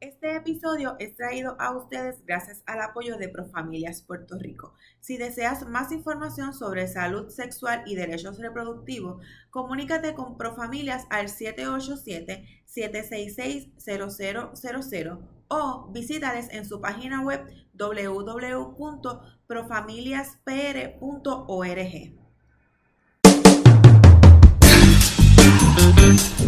Este episodio es traído a ustedes gracias al apoyo de Profamilias Puerto Rico. Si deseas más información sobre salud sexual y derechos reproductivos, comunícate con Profamilias al 787-766-0000 o visítales en su página web www.profamiliaspr.org.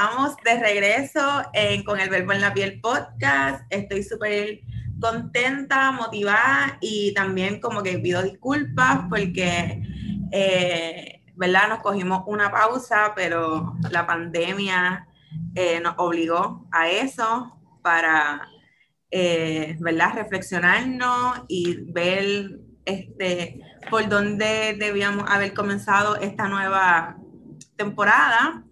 estamos de regreso con el Verbo en la Piel podcast. Estoy súper contenta, motivada y también como que pido disculpas porque, eh, ¿verdad? Nos cogimos una pausa, pero la pandemia eh, nos obligó a eso para, eh, ¿verdad? Reflexionarnos y ver este, por dónde debíamos haber comenzado esta nueva temporada.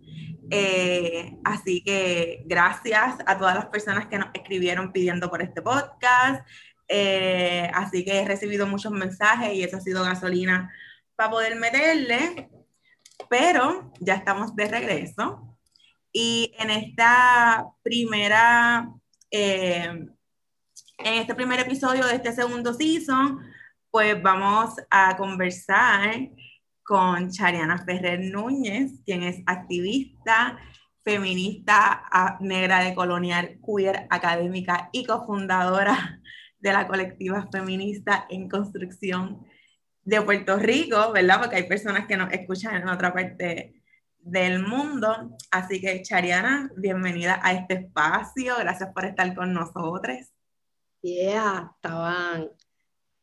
Eh, así que gracias a todas las personas que nos escribieron pidiendo por este podcast. Eh, así que he recibido muchos mensajes y eso ha sido gasolina para poder meterle. Pero ya estamos de regreso. Y en esta primera, eh, en este primer episodio de este segundo season, pues vamos a conversar con Chariana Ferrer Núñez, quien es activista, feminista negra de colonial, queer, académica y cofundadora de la colectiva feminista en construcción de Puerto Rico, ¿verdad? Porque hay personas que nos escuchan en otra parte del mundo. Así que, Chariana, bienvenida a este espacio. Gracias por estar con nosotros. Yeah, estaban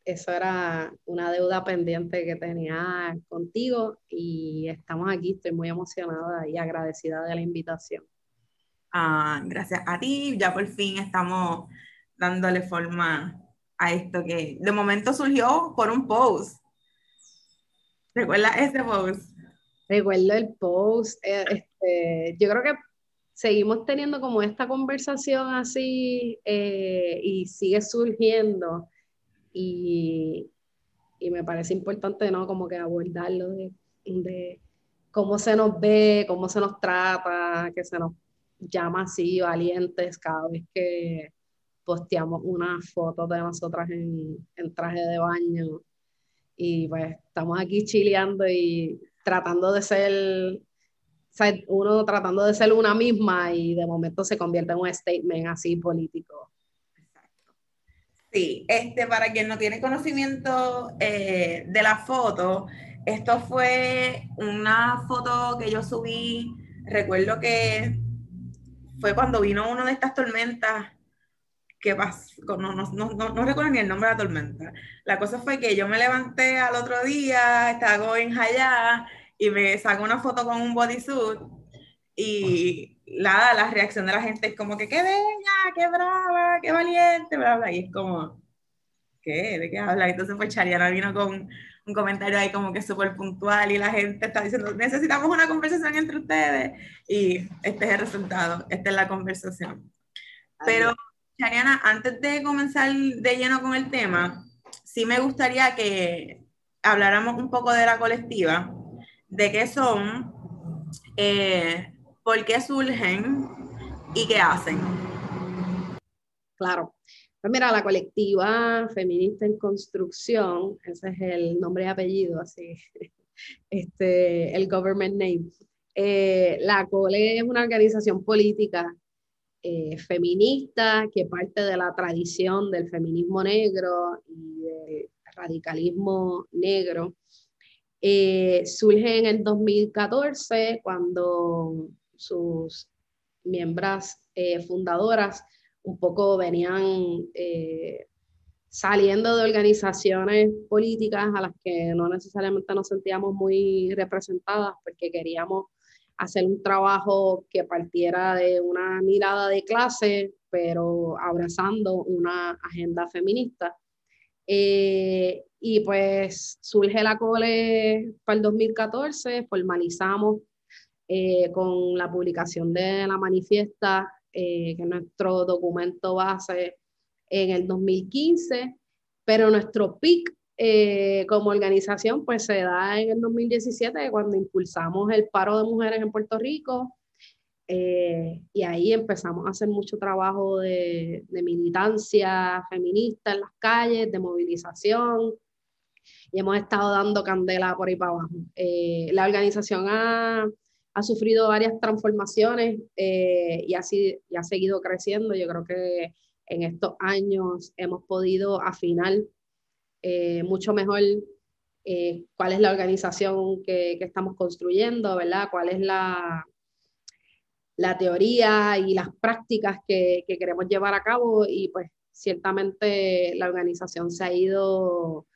eso era una deuda pendiente que tenía contigo y estamos aquí, estoy muy emocionada y agradecida de la invitación. Ah, gracias a ti, ya por fin estamos dándole forma a esto que de momento surgió por un post. ¿Recuerdas ese post? Recuerdo el post. Eh, este, yo creo que seguimos teniendo como esta conversación así eh, y sigue surgiendo y, y, me parece importante, ¿no? Como que abordarlo de, cómo se nos ve, cómo se nos trata, que se nos llama así valientes cada vez que posteamos una foto de nosotras en, en traje de baño y pues estamos aquí chileando y tratando de ser uno tratando de ser una misma y de momento se convierte en un statement así político. Sí, este, para quien no tiene conocimiento eh, de la foto, esto fue una foto que yo subí, recuerdo que fue cuando vino una de estas tormentas que pasó, no, no, no, no, recuerdo ni el nombre de la tormenta. La cosa fue que yo me levanté al otro día, estaba en Jaya y me sacó una foto con un bodysuit y la, la reacción de la gente es como que qué bella, qué brava, qué valiente, bla, bla, y es como, ¿qué? ¿De qué habla? Entonces pues Chariana vino con un comentario ahí como que súper puntual y la gente está diciendo, necesitamos una conversación entre ustedes y este es el resultado, esta es la conversación. Pero Chariana, antes de comenzar de lleno con el tema, sí me gustaría que habláramos un poco de la colectiva, de qué son, eh, por qué surgen y qué hacen. Claro. Pues mira, la colectiva feminista en construcción, ese es el nombre y apellido, así, este, el government name. Eh, la COLE es una organización política eh, feminista que parte de la tradición del feminismo negro y del radicalismo negro. Eh, surge en el 2014 cuando sus miembros eh, fundadoras un poco venían eh, saliendo de organizaciones políticas a las que no necesariamente nos sentíamos muy representadas porque queríamos hacer un trabajo que partiera de una mirada de clase, pero abrazando una agenda feminista. Eh, y pues surge la COLE para el 2014, formalizamos eh, con la publicación de la manifiesta, que es nuestro documento base en el 2015, pero nuestro PIC como organización pues se da en el 2017 cuando impulsamos el paro de mujeres en Puerto Rico eh, y ahí empezamos a hacer mucho trabajo de, militancia feminista en las calles, de movilización, y hemos estado dando candela por ahí para abajo. Eh, la organización ha, ha, sufrido varias transformaciones eh, y, así, y ha seguido creciendo. Yo creo que en estos años hemos podido afinar mucho mejor cuál es la organización que, que estamos construyendo, ¿verdad? ¿Cuál es la, la teoría y las prácticas que, queremos llevar a cabo y pues ciertamente la organización se ha ido,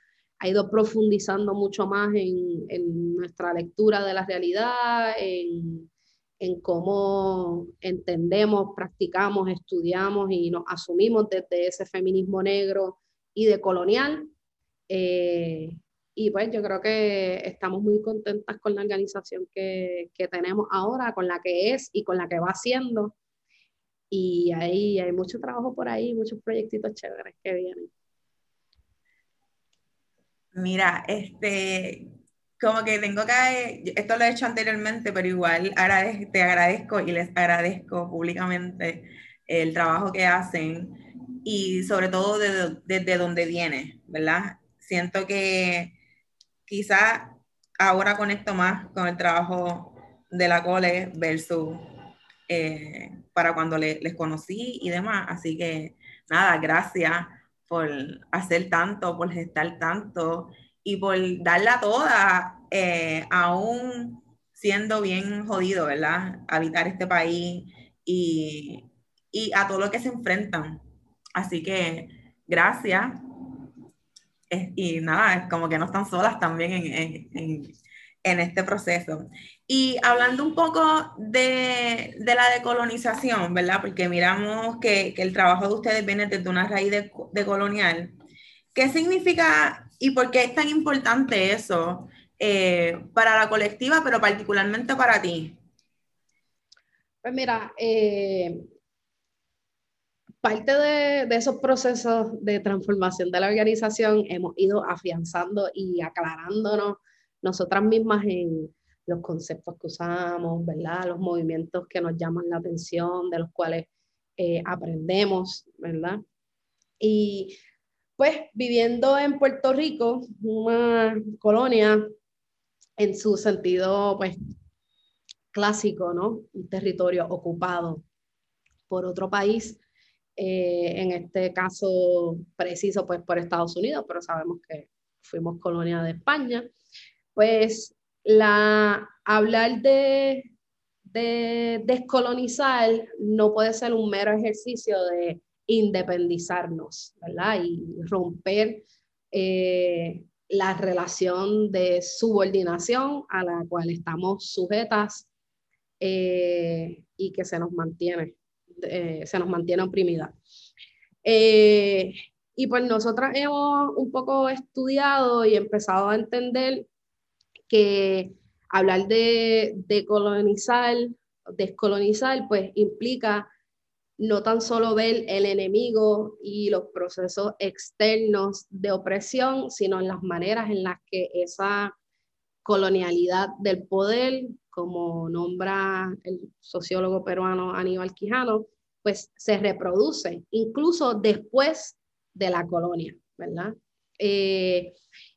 ha ido profundizando mucho más en, nuestra lectura de la realidad, en, cómo entendemos, practicamos, estudiamos y nos asumimos desde ese feminismo negro y decolonial. Eh, y pues yo creo que estamos muy contentas con la organización que, que, tenemos ahora, con la que es y con la que va haciendo. Y ahí hay mucho trabajo por ahí, muchos proyectitos chéveres que vienen. Mira, este, como que tengo que, esto lo he hecho anteriormente, pero igual te agradezco y les agradezco públicamente el trabajo que hacen y sobre todo desde, desde donde viene, ¿verdad? Siento que quizá ahora conecto más con el trabajo de la cole versus eh, para cuando les conocí y demás. Así que nada, gracias por hacer tanto, por gestar tanto y por darla toda, eh, aún siendo bien jodido, ¿verdad? Habitar este país y, y a todo lo que se enfrentan. Así que gracias y nada, como que no están solas también en, este proceso. Y hablando un poco de, de, la decolonización, ¿verdad? Porque miramos que, que, el trabajo de ustedes viene desde una raíz de, de, colonial. ¿Qué significa y por qué es tan importante eso eh, para la colectiva, pero particularmente para ti? Pues mira, eh, parte de, esos procesos de transformación de la organización hemos ido afianzando y aclarándonos nosotras mismas en los conceptos que usamos, ¿verdad? Los movimientos que nos llaman la atención, de los cuales eh, aprendemos, ¿verdad? Y pues viviendo en Puerto Rico, una colonia en su sentido pues clásico, ¿no? Un territorio ocupado por otro país, eh, en este caso preciso pues por Estados Unidos, pero sabemos que fuimos colonia de España, pues la, hablar de, de descolonizar no puede ser un mero ejercicio de independizarnos, ¿verdad? Y romper eh, la relación de subordinación a la cual estamos sujetas eh, y que se nos mantiene. Eh, se nos mantiene oprimida. Y pues nosotras hemos un poco estudiado y empezado a entender que hablar de, de colonizar, descolonizar, pues implica no tan solo ver el enemigo y los procesos externos de opresión, sino en las maneras en las que esa colonialidad del poder como nombra el sociólogo peruano Aníbal Quijano, pues se reproduce incluso después de la colonia, ¿verdad? Eh,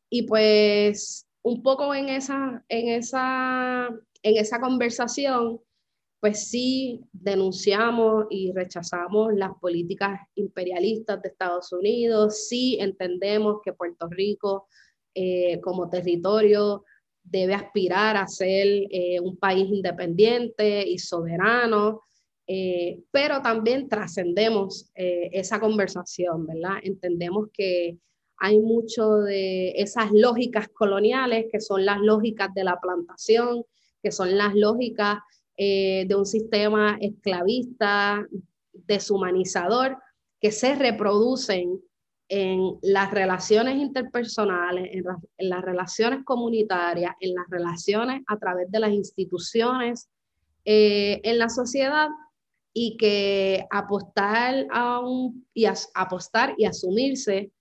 y pues un poco en esa, en, esa, en esa conversación, pues sí denunciamos y rechazamos las políticas imperialistas de Estados Unidos, sí entendemos que Puerto Rico eh, como territorio debe aspirar a ser eh, un país independiente y soberano, eh, pero también trascendemos esa conversación, ¿verdad? Entendemos que hay mucho de esas lógicas coloniales, que son las lógicas de la plantación, que son las lógicas de un sistema esclavista, deshumanizador, que se reproducen en las relaciones interpersonales, en, las relaciones comunitarias, en las relaciones a través de las instituciones eh, en la sociedad y que apostar a un, y apostar y asumirse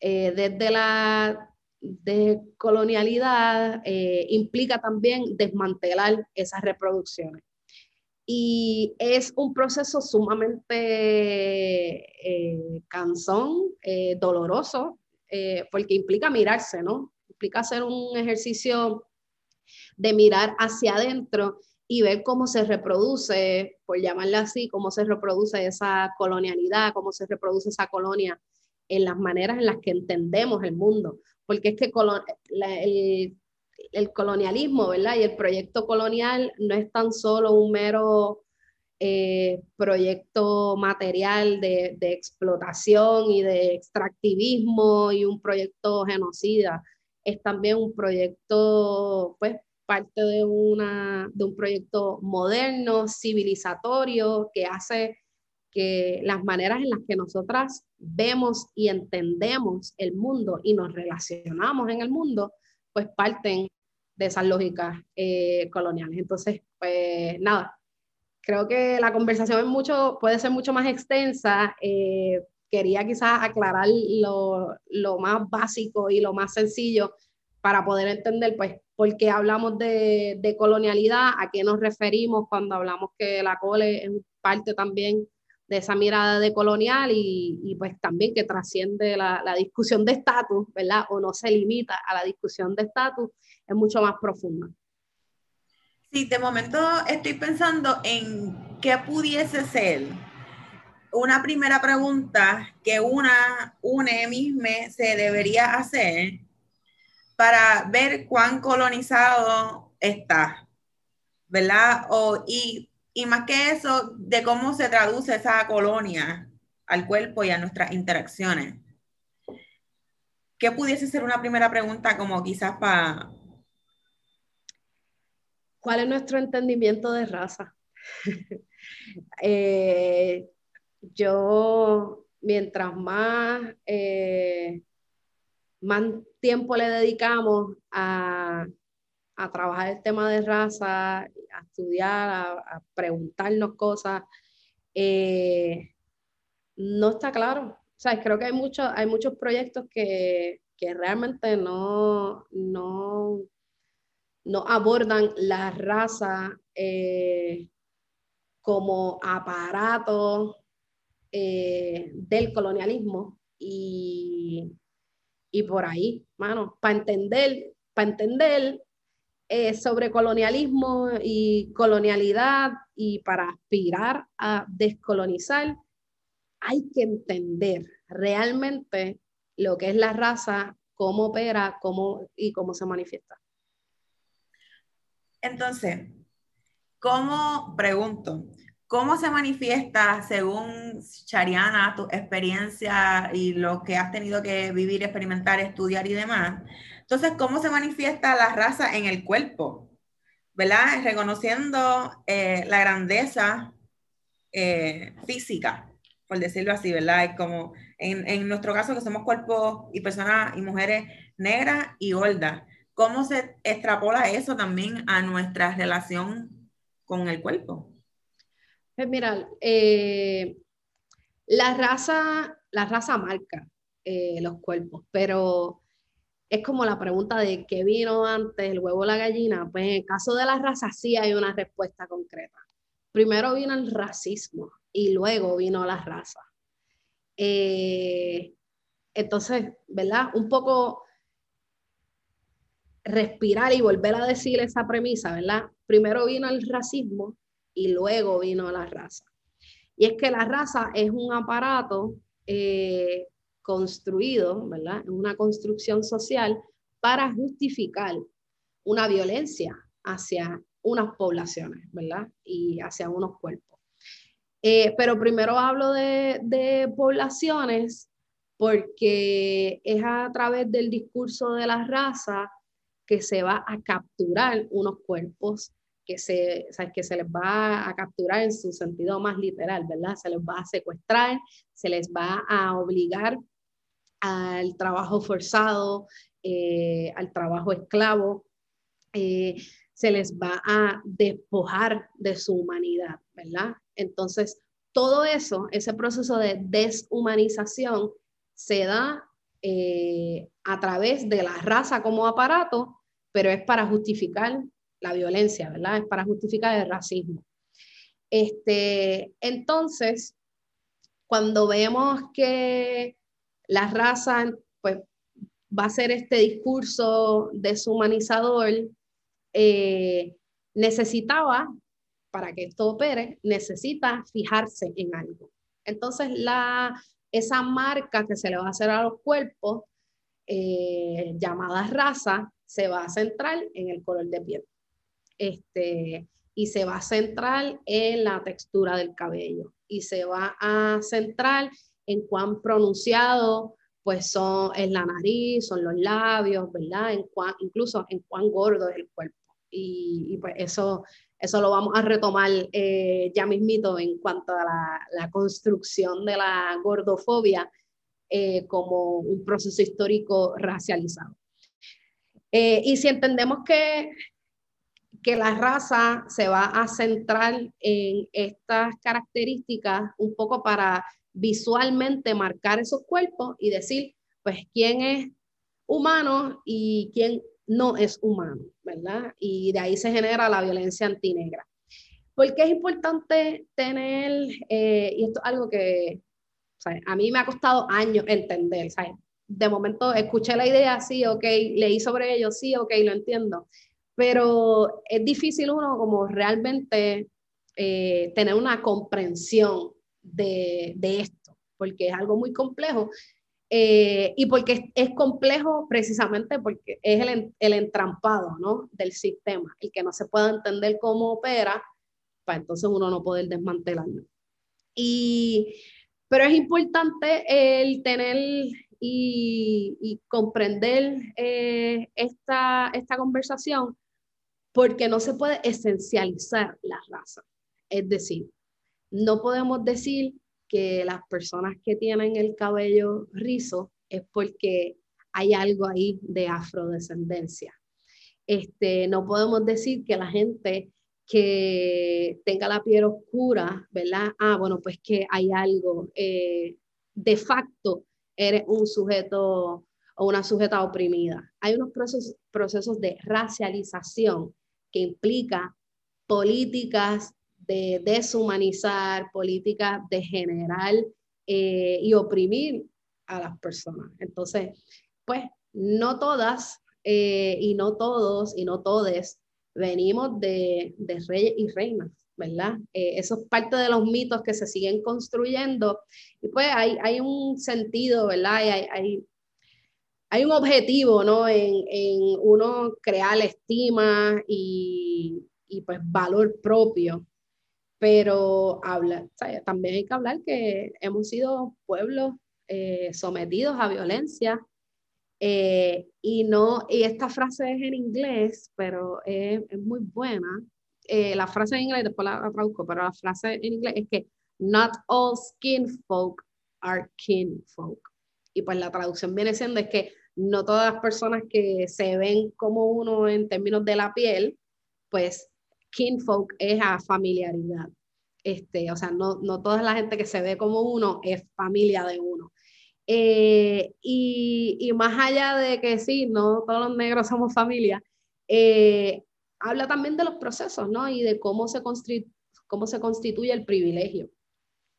eh, desde la de colonialidad eh, implica también desmantelar esas reproducciones. Y es un proceso sumamente eh, cansón, eh, doloroso, porque implica mirarse, ¿no? Implica hacer un ejercicio de mirar hacia adentro y ver cómo se reproduce, por llamarla así, cómo se reproduce esa colonialidad, cómo se reproduce esa colonia en las maneras en las que entendemos el mundo porque es que el, colonialismo, ¿verdad? Y el proyecto colonial no es tan solo un mero eh, proyecto material de, explotación y de extractivismo y un proyecto genocida, es también un proyecto, pues, parte de, una, de un proyecto moderno, civilizatorio, que hace que las maneras en las que nosotras vemos y entendemos el mundo y nos relacionamos en el mundo, pues parten de esas lógicas eh, coloniales. Entonces, pues nada, creo que la conversación es mucho, puede ser mucho más extensa. Eh, quería quizás aclarar lo, lo, más básico y lo más sencillo para poder entender, pues, por qué hablamos de, de colonialidad, a qué nos referimos cuando hablamos que la cole es parte también de esa mirada de colonial y, pues también que trasciende la, discusión de estatus, ¿verdad? O no se limita a la discusión de estatus, es mucho más profunda. Sí, de momento estoy pensando en qué pudiese ser una primera pregunta que una, une misma se debería hacer para ver cuán colonizado está, ¿verdad? O, y y más que eso, de cómo se traduce esa colonia al cuerpo y a nuestras interacciones. ¿Qué pudiese ser una primera pregunta como quizás para... ¿Cuál es nuestro entendimiento de raza? Eh, yo, mientras más, eh, más tiempo le dedicamos a a trabajar el tema de raza, a estudiar, a, preguntarnos cosas, eh, no está claro. O sea, creo que hay, muchos hay muchos proyectos que, realmente no, no, no, abordan la raza eh, como aparato eh, del colonialismo y, y por ahí, mano, para entender, para entender eh, sobre colonialismo y colonialidad y para aspirar a descolonizar, hay que entender realmente lo que es la raza, cómo opera cómo, y cómo se manifiesta. Entonces, ¿cómo, pregunto, cómo se manifiesta según Chariana, tu experiencia y lo que has tenido que vivir, experimentar, estudiar y demás? Entonces, ¿cómo se manifiesta la raza en el cuerpo? ¿Verdad? Reconociendo eh, la grandeza eh, física, por decirlo así, ¿verdad? Es como en, nuestro caso que somos cuerpos y personas y mujeres negras y gordas. ¿Cómo se extrapola eso también a nuestra relación con el cuerpo? Pues mira, eh, la raza, la raza marca los cuerpos, pero es como la pregunta de qué vino antes, el huevo o la gallina. Pues en el caso de la raza sí hay una respuesta concreta. Primero vino el racismo y luego vino la raza. Eh, entonces, ¿verdad? Un poco respirar y volver a decir esa premisa, ¿verdad? Primero vino el racismo y luego vino la raza. Y es que la raza es un aparato eh, construido, ¿verdad? Una construcción social para justificar una violencia hacia unas poblaciones, ¿verdad? Y hacia unos cuerpos. Eh, pero primero hablo de, de, poblaciones porque es a través del discurso de la raza que se va a capturar unos cuerpos que se, o que se les va a capturar en su sentido más literal, ¿verdad? Se les va a secuestrar, se les va a obligar al trabajo forzado, eh, al trabajo esclavo, eh, se les va a despojar de su humanidad, ¿verdad? Entonces, todo eso, ese proceso de deshumanización, se da eh, a través de la raza como aparato, pero es para justificar la violencia, ¿verdad? Es para justificar el racismo. Este, entonces, cuando vemos que la raza pues, va a ser este discurso deshumanizador, eh, necesitaba, para que esto opere, necesita fijarse en algo. Entonces, la, esa marca que se le va a hacer a los cuerpos, eh, llamada raza, se va a centrar en el color de piel. Este, y se va a centrar en la textura del cabello y se va a centrar en cuán pronunciado pues son, es la nariz, son los labios, ¿verdad? En cuán, incluso en cuán gordo es el cuerpo. Y, pues eso, eso lo vamos a retomar eh, ya mismito en cuanto a la, construcción de la gordofobia eh, como un proceso histórico racializado. Eh, y si entendemos que que la raza se va a centrar en estas características un poco para visualmente marcar esos cuerpos y decir, pues, quién es humano y quién no es humano, ¿verdad? Y de ahí se genera la violencia antinegra. Porque es importante tener, eh, y esto es algo que a mí me ha costado años entender, ¿sabes? De momento escuché la idea, sí, ok, leí sobre ello, sí, ok, lo entiendo pero es difícil uno como realmente eh, tener una comprensión de, esto, porque es algo muy complejo. Eh, y porque es, complejo precisamente porque es el, entrampado ¿no? del sistema, el que no se pueda entender cómo opera, para entonces uno no poder desmantelarlo. Y, pero es importante el tener y, comprender eh, esta, esta conversación porque no se puede esencializar la raza. Es decir, no podemos decir que las personas que tienen el cabello rizo es porque hay algo ahí de afrodescendencia. Este, no podemos decir que la gente que tenga la piel oscura, ¿verdad? Ah, bueno, pues que hay algo. Eh, de facto, eres un sujeto o una sujeta oprimida. Hay unos procesos, procesos de racialización que implica políticas de deshumanizar, políticas de generar eh, y oprimir a las personas. Entonces, pues no todas eh, y no todos y no todes venimos de, de reyes y reinas, ¿verdad? Eh, eso es parte de los mitos que se siguen construyendo y pues hay, hay un sentido, ¿verdad? Hay, hay, hay un objetivo, ¿no? En, uno crear estima y, pues valor propio, pero habla, también hay que hablar que hemos sido pueblos eh, sometidos a violencia eh, y no, y esta frase es en inglés, pero es, muy buena. Eh, la frase en inglés, después la, la traduzco, pero la frase en inglés es que not all skin folk are kin folk. Y pues la traducción viene siendo es que no todas las personas que se ven como uno en términos de la piel, pues kinfolk es a familiaridad. Este, o sea, no, no toda la gente que se ve como uno es familia de uno. Eh, y, y, más allá de que sí, no todos los negros somos familia, eh, habla también de los procesos, ¿no? Y de cómo se, cómo se constituye el privilegio.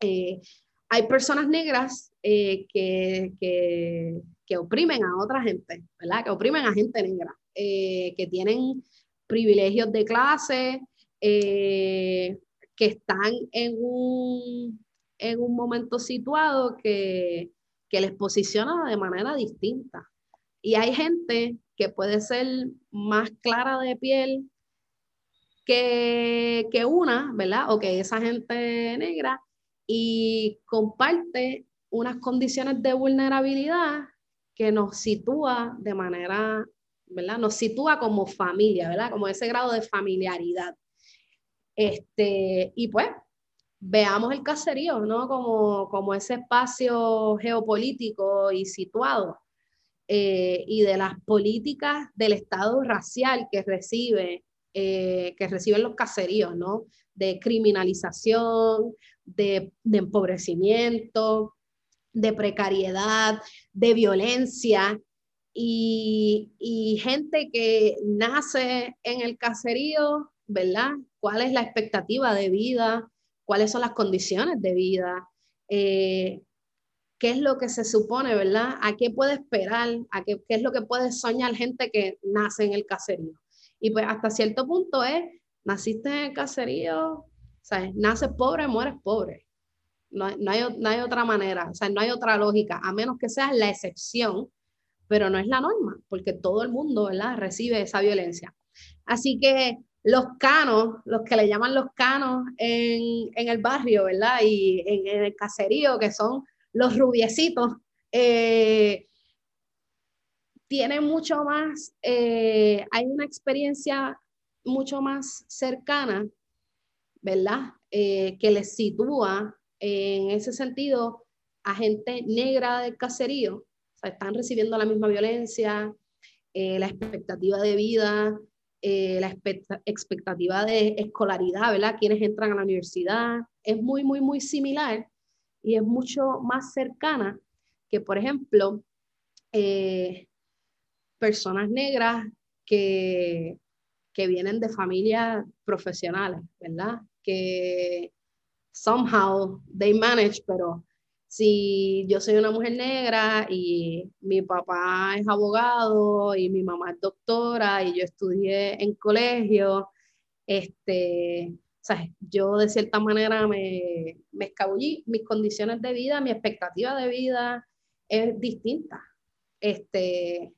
Eh, hay personas negras que, que, que, oprimen a otra gente, ¿verdad? Que oprimen a gente negra, que tienen privilegios de clase, eh, que están en un, en un momento situado que, que les posiciona de manera distinta. Y hay gente que puede ser más clara de piel que, que una, ¿verdad? O que esa gente negra y comparte unas condiciones de vulnerabilidad que nos sitúa de manera, ¿verdad? Nos sitúa como familia, ¿verdad? Como ese grado de familiaridad. Este, y pues, veamos el caserío, ¿no? Como, como ese espacio geopolítico y situado, eh, y de las políticas del Estado racial que recibe, eh, que reciben los caseríos, ¿no? De criminalización, de, de empobrecimiento, de precariedad, de violencia, y, gente que nace en el caserío, ¿verdad? ¿Cuál es la expectativa de vida? cuáles son las condiciones de vida, eh, qué es lo que se supone, ¿verdad? ¿A qué puede esperar? ¿A qué, qué, es lo que puede soñar gente que nace en el caserío? Y pues hasta cierto punto es, naciste en el caserío, ¿sabes? Naces pobre, mueres pobre. No, no, hay, no hay otra manera, o sea, no hay otra lógica, a menos que seas la excepción, pero no es la norma, porque todo el mundo, ¿verdad? Recibe esa violencia. Así que los canos, los que le llaman los canos en, el barrio, ¿verdad? Y en, el caserío, que son los rubiecitos, eh, tienen mucho más, eh, hay una experiencia mucho más cercana, ¿verdad? Eh, que les sitúa en ese sentido a gente negra del caserío, o sea, están recibiendo la misma violencia, la expectativa de vida, eh, la expectativa de escolaridad, ¿verdad? Quienes entran a la universidad, es muy, muy, muy similar y es mucho más cercana que, por ejemplo, eh, personas negras que, que vienen de familias profesionales, ¿verdad? Que somehow they manage, pero si yo soy una mujer negra y mi papá es abogado y mi mamá es doctora y yo estudié en colegio, este, yo de cierta manera me, me escabullí, mis condiciones de vida, mi expectativa de vida es distinta. Este,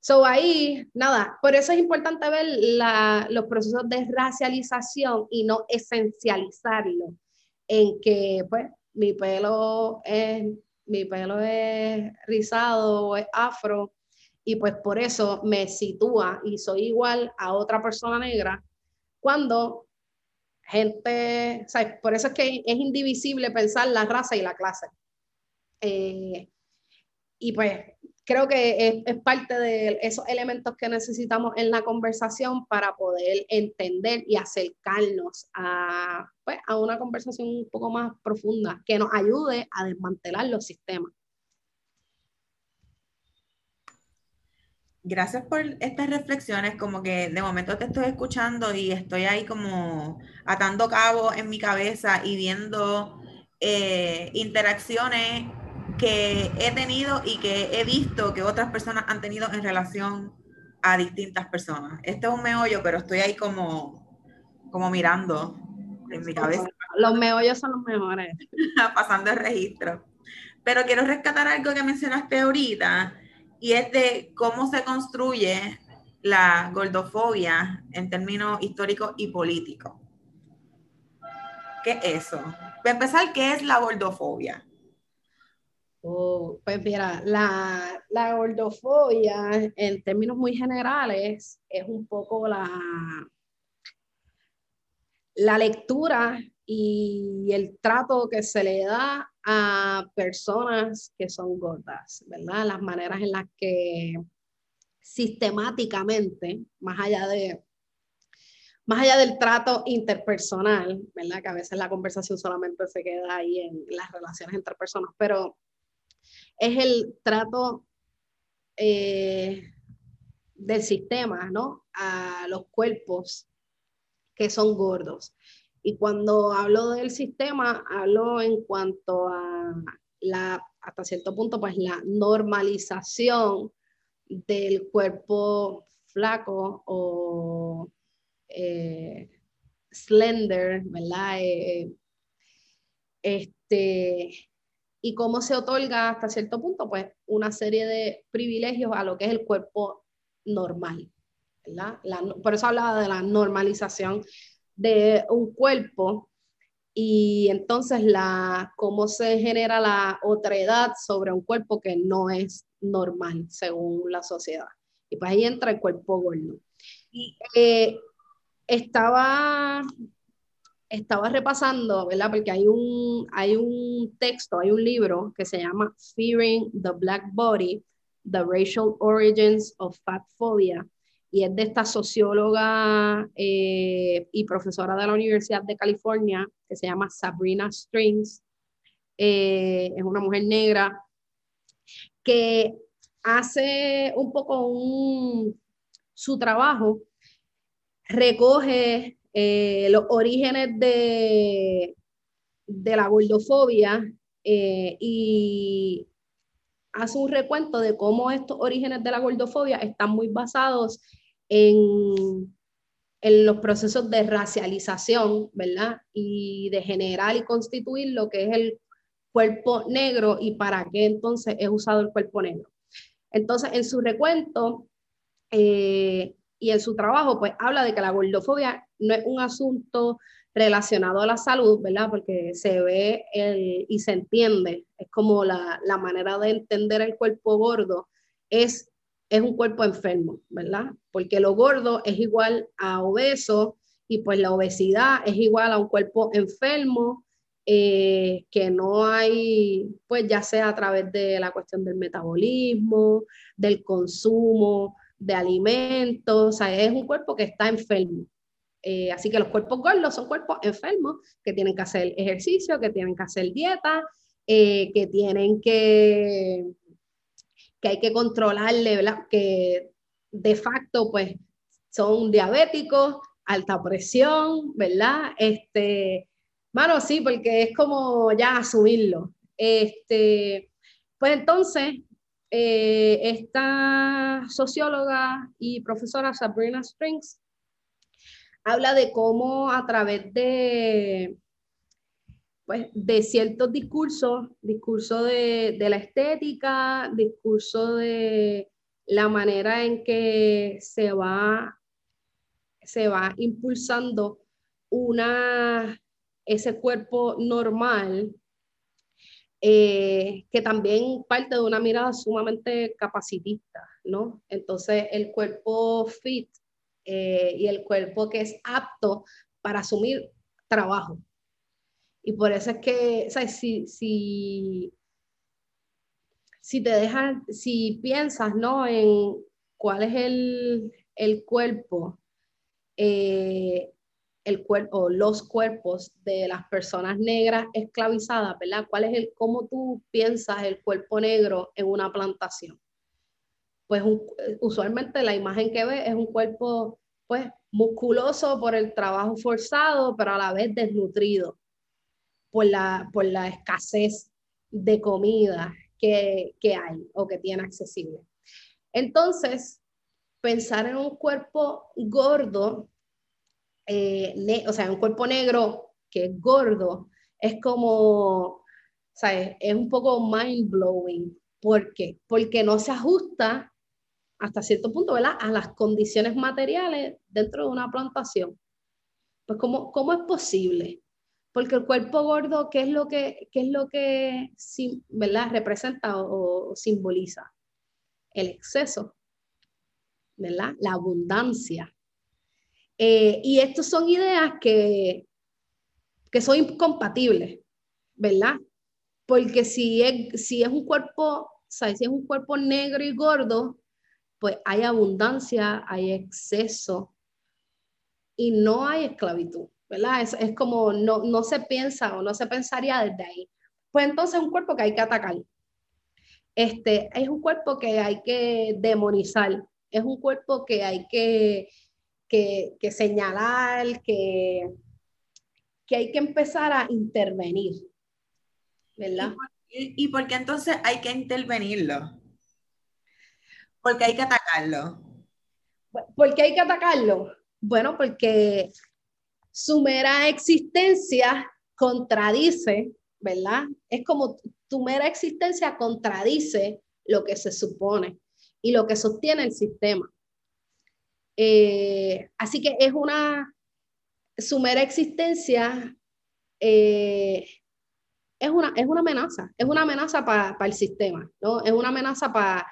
so ahí, nada, por eso es importante ver la, los procesos de racialización y no esencializarlo en que, pues, mi pelo es, mi pelo es rizado o es afro y pues por eso me sitúa y soy igual a otra persona negra cuando gente, por eso es que es indivisible pensar la raza y la clase. Eh, y pues creo que es, parte de esos elementos que necesitamos en la conversación para poder entender y acercarnos a, pues, a una conversación un poco más profunda que nos ayude a desmantelar los sistemas. Gracias por estas reflexiones, como que de momento te estoy escuchando y estoy ahí como atando cabos en mi cabeza y viendo eh, interacciones que he tenido y que he visto que otras personas han tenido en relación a distintas personas. Este es un meollo, pero estoy ahí como, como mirando en mi cabeza. Los meollos son los mejores. Pasando el registro. Pero quiero rescatar algo que mencionaste ahorita y es de cómo se construye la gordofobia en términos históricos y políticos. ¿Qué es eso? Para empezar, ¿qué es la gordofobia? Oh, pues mira, la, la, gordofobia en términos muy generales es un poco la, la lectura y el trato que se le da a personas que son gordas, ¿verdad? Las maneras en las que sistemáticamente, más allá de más allá del trato interpersonal, ¿verdad? Que a veces la conversación solamente se queda ahí en las relaciones entre personas, pero es el trato eh, del sistema, ¿no? A los cuerpos que son gordos. Y cuando hablo del sistema, hablo en cuanto a la, hasta cierto punto, pues la normalización del cuerpo flaco o eh, slender, ¿verdad? Eh, este, y cómo se otorga hasta cierto punto, pues, una serie de privilegios a lo que es el cuerpo normal, ¿verdad? por eso hablaba de la normalización de un cuerpo y entonces la, cómo se genera la otredad sobre un cuerpo que no es normal según la sociedad. Y pues ahí entra el cuerpo gordo. Y eh, estaba estaba repasando, ¿verdad? Porque hay un, hay un texto, hay un libro que se llama Fearing the Black Body, The Racial Origins of Fat Phobia, y es de esta socióloga eh, y profesora de la Universidad de California, que se llama Sabrina Strings. Eh, es una mujer negra que hace un poco su trabajo, recoge eh, los orígenes de, de la gordofobia eh, y hace un recuento de cómo estos orígenes de la gordofobia están muy basados en, en los procesos de racialización, ¿verdad? Y de generar y constituir lo que es el cuerpo negro y para qué entonces es usado el cuerpo negro. Entonces, en su recuento, eh, y en su trabajo, pues habla de que la gordofobia no es un asunto relacionado a la salud, ¿verdad? Porque se ve y se entiende, es como la, la, manera de entender el cuerpo gordo, es, es un cuerpo enfermo, ¿verdad? Porque lo gordo es igual a obeso y pues la obesidad es igual a un cuerpo enfermo, eh, que no hay, pues ya sea a través de la cuestión del metabolismo, del consumo, de alimentos, o sea, es un cuerpo que está enfermo. Eh, así que los cuerpos gordos son cuerpos enfermos que tienen que hacer ejercicio, que tienen que hacer dieta, eh, que tienen que, que hay que controlarle, ¿verdad? Que de facto, pues, son diabéticos, alta presión, ¿verdad? Este, bueno, sí, porque es como ya asumirlo. Este, pues entonces, eh, esta socióloga y profesora Sabrina Strings habla de cómo a través de, pues, de ciertos discursos, discurso de, de la estética, discurso de la manera en que se va, se va impulsando una, ese cuerpo normal eh, que también parte de una mirada sumamente capacitista, ¿no? Entonces, el cuerpo fit eh, y el cuerpo que es apto para asumir trabajo. Y por eso es que, ¿sabes? Si, si, si te si piensas, ¿no? En cuál es el, el cuerpo eh, el cuerpo, los cuerpos de las personas negras esclavizadas, ¿verdad? ¿Cuál es el, cómo tú piensas el cuerpo negro en una plantación? Pues usualmente la imagen que ves es un cuerpo, pues, musculoso por el trabajo forzado, pero a la vez desnutrido por la, por la escasez de comida que, que hay o que tiene accesible. Entonces, pensar en un cuerpo gordo eh, o sea, un cuerpo negro que es gordo, es como, ¿sabes? Es un poco mind blowing. ¿Por qué? Porque no se ajusta hasta cierto punto, ¿verdad? A las condiciones materiales dentro de una plantación. Pues, ¿cómo, cómo es posible? Porque el cuerpo gordo, ¿qué es lo que, qué es lo que ¿verdad? representa o, o simboliza? El exceso, ¿verdad? La abundancia, eh, y estas son ideas que, que son incompatibles, ¿verdad? Porque si es, si es un cuerpo, ¿sabes? Si es un cuerpo negro y gordo, pues hay abundancia, hay exceso y no hay esclavitud, ¿verdad? Es, es como no, no se piensa o no se pensaría desde ahí. Pues entonces es un cuerpo que hay que atacar. Este, es un cuerpo que hay que demonizar, es un cuerpo que hay que que, señalar, que, que hay que empezar a intervenir, ¿verdad? ¿Y por, qué entonces hay que intervenirlo? Porque hay que atacarlo. ¿Por qué hay que atacarlo? Bueno, porque su mera existencia contradice, ¿verdad? Es como tu mera existencia contradice lo que se supone y lo que sostiene el sistema. Eh, así que es una, su mera existencia eh, es, una, es una amenaza, es una amenaza para el sistema, ¿no? Es una amenaza para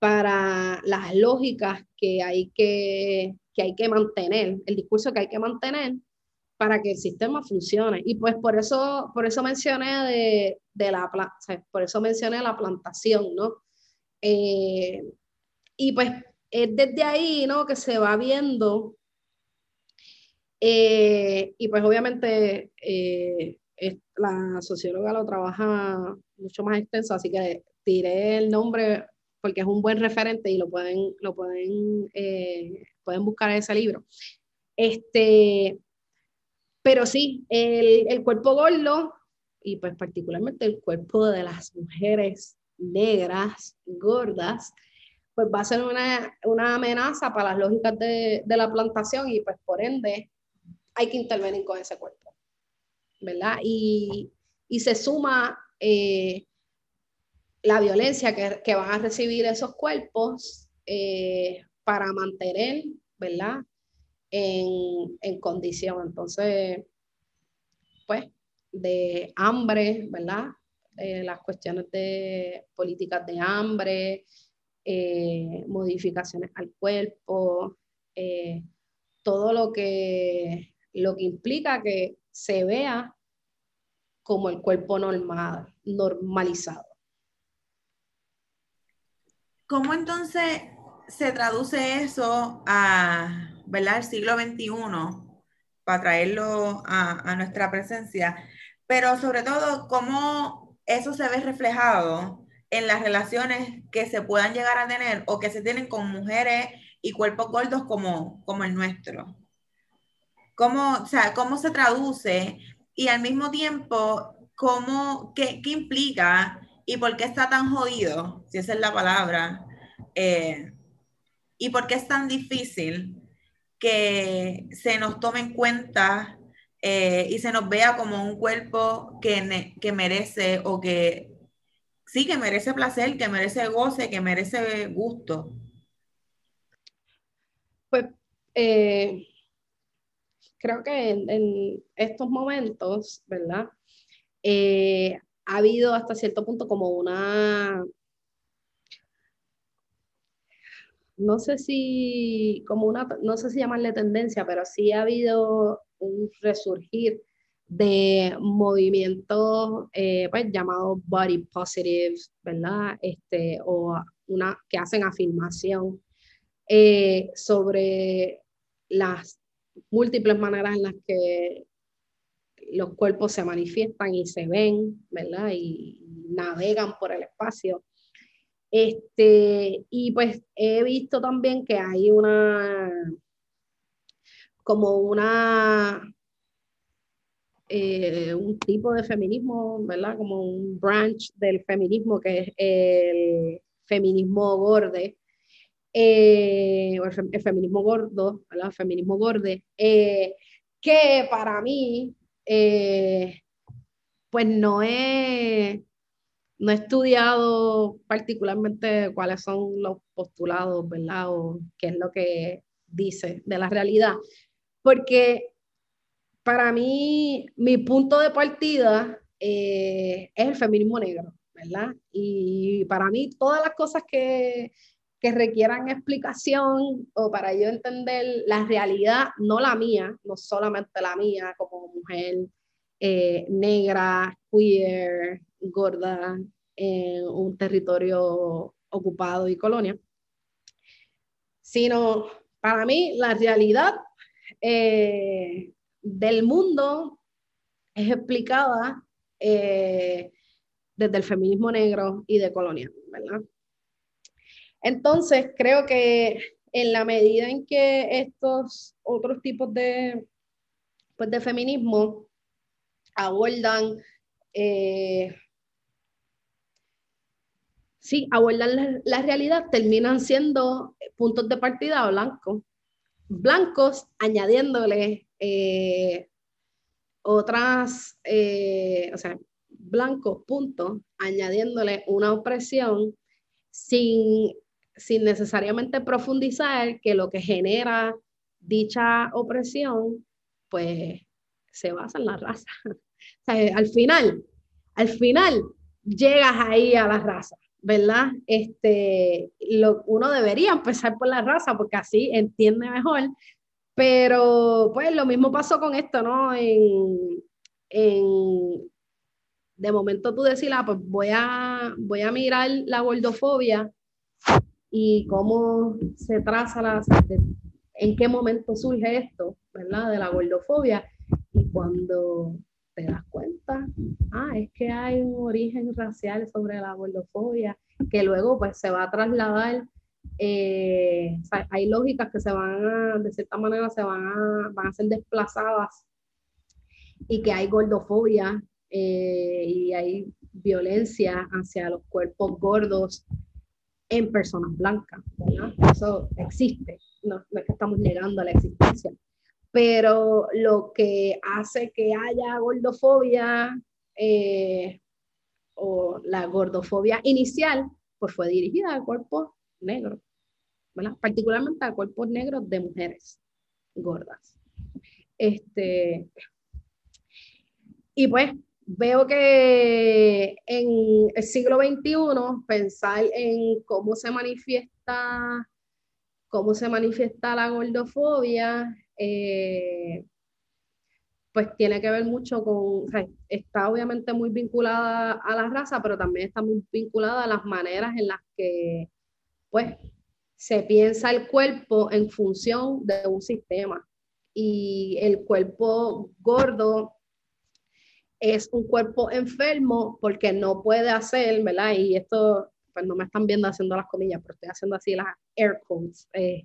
las lógicas que hay que, que hay que mantener, el discurso que hay que mantener para que el sistema funcione. Y pues por eso, por eso mencioné de, de la, por eso mencioné la plantación, ¿no? Eh, y pues es desde ahí, ¿no? Que se va viendo. Eh, y pues obviamente eh, la socióloga lo trabaja mucho más extenso, así que tiré el nombre porque es un buen referente y lo pueden, lo pueden, pueden buscar ese libro. Este, pero sí, el, el cuerpo gordo y pues particularmente el cuerpo de las mujeres negras, gordas, pues va a ser una, una amenaza para las lógicas de, de, la plantación y pues por ende hay que intervenir con ese cuerpo, ¿verdad? Y, y se suma eh, la violencia que, que, van a recibir esos cuerpos eh, para mantener, ¿verdad? En, en condición. Entonces, pues, de hambre, ¿verdad? Eh, las cuestiones de políticas de hambre, eh, modificaciones al cuerpo, todo lo que, lo que implica que se vea como el cuerpo normal, normalizado. ¿Cómo entonces se traduce eso a, ¿verdad? El siglo XXI para traerlo a, a nuestra presencia? Pero sobre todo, cómo eso se ve reflejado en las relaciones que se puedan llegar a tener o que se tienen con mujeres y cuerpos gordos como, como el nuestro. ¿Cómo, o sea, cómo se traduce y al mismo tiempo, cómo, qué, qué implica y por qué está tan jodido, si esa es la palabra, eh, y por qué es tan difícil que se nos tome en cuenta eh, y se nos vea como un cuerpo que, que merece o que sí, que merece placer, que merece goce, que merece gusto. Pues eh, creo que en, estos momentos, ¿verdad? Ha habido hasta cierto punto como una, no sé si, como una, no sé si llamarle tendencia, pero sí ha habido un resurgir de movimientos eh, pues, llamados body positive, ¿verdad? Este, o una, que hacen afirmación eh, sobre las múltiples maneras en las que los cuerpos se manifiestan y se ven, ¿verdad? Y navegan por el espacio. Este, y pues he visto también que hay una, como una eh, un tipo de feminismo, ¿verdad? Como un branch del feminismo que es el feminismo gorde, eh, el, feminismo gordo, ¿verdad? El feminismo gorde, eh, que para mí, pues no he, no he estudiado particularmente cuáles son los postulados, ¿verdad? O qué es lo que dice de la realidad, porque para mí, mi punto de partida eh, es el feminismo negro, ¿verdad? Y para mí, todas las cosas que, que requieran explicación o para yo entender la realidad, no la mía, no solamente la mía como mujer eh, negra, queer, gorda, en un territorio ocupado y colonia, sino para mí la realidad eh, del mundo es explicada eh, desde el feminismo negro y de colonia, ¿verdad? Entonces, creo que en la medida en que estos otros tipos de, pues, de feminismo abordan, eh, sí, abordan la, realidad, terminan siendo puntos de partida blancos, blancos añadiéndole eh, otras, eh, o sea, blancos, punto, añadiéndole una opresión sin, sin necesariamente profundizar que lo que genera dicha opresión, pues se basa en la raza. Al final, al final llegas ahí a la raza, ¿verdad? Este, lo, uno debería empezar por la raza porque así entiende mejor Pero pues lo mismo pasó con esto, ¿no? En, de momento tú decís, ah, pues voy a, voy a mirar la gordofobia y cómo se traza la, en qué momento surge esto, ¿verdad? De la gordofobia. Y cuando te das cuenta, ah, es que hay un origen racial sobre la gordofobia, que luego pues se va a trasladar, eh, hay lógicas que se van a, de cierta manera, se van a, van a ser desplazadas y que hay gordofobia eh, y hay violencia hacia los cuerpos gordos en personas blancas, ¿verdad? Eso existe, no, no es que estamos negando la existencia, pero lo que hace que haya gordofobia eh, o la gordofobia inicial, pues fue dirigida a cuerpos negros, ¿verdad? particularmente a cuerpos negros de mujeres gordas. Este, y pues veo que en el siglo XXI pensar en cómo se manifiesta, cómo se manifiesta la gordofobia, eh, pues tiene que ver mucho con, está obviamente muy vinculada a la raza, pero también está muy vinculada a las maneras en las que, pues, se piensa el cuerpo en función de un sistema. Y el cuerpo gordo es un cuerpo enfermo porque no puede hacer, ¿verdad? Y esto, pues no me están viendo haciendo las comillas, pero estoy haciendo así las air quotes. Eh,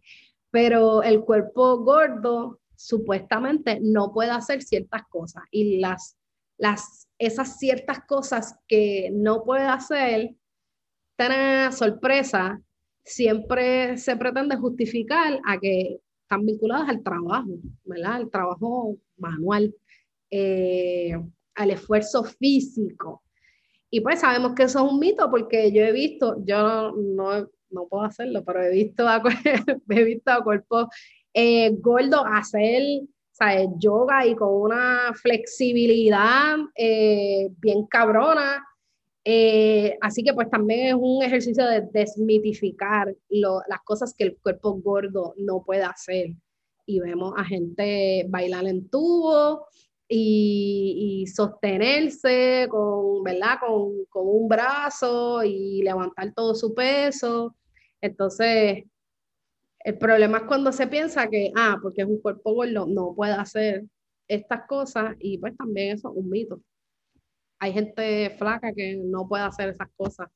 pero el cuerpo gordo supuestamente no puede hacer ciertas cosas y las, las, esas ciertas cosas que no puede hacer, tan sorpresa, siempre se pretende justificar a que están vinculadas al trabajo, ¿verdad? Al trabajo manual. Eh, al esfuerzo físico. Y pues sabemos que eso es un mito porque yo he visto, yo no, no puedo hacerlo, pero he visto a, he visto a cuerpos eh, gordos hacer ¿sabes? yoga y con una flexibilidad eh, bien cabrona. Eh, así que pues también es un ejercicio de desmitificar las cosas que el cuerpo gordo no puede hacer. Y vemos a gente bailar en tubo, y, sostenerse con, ¿verdad? Con, con, un brazo y levantar todo su peso. Entonces, el problema es cuando se piensa que, ah, porque es un cuerpo gordo, no puede hacer estas cosas y pues también eso es un mito. Hay gente flaca que no puede hacer esas cosas,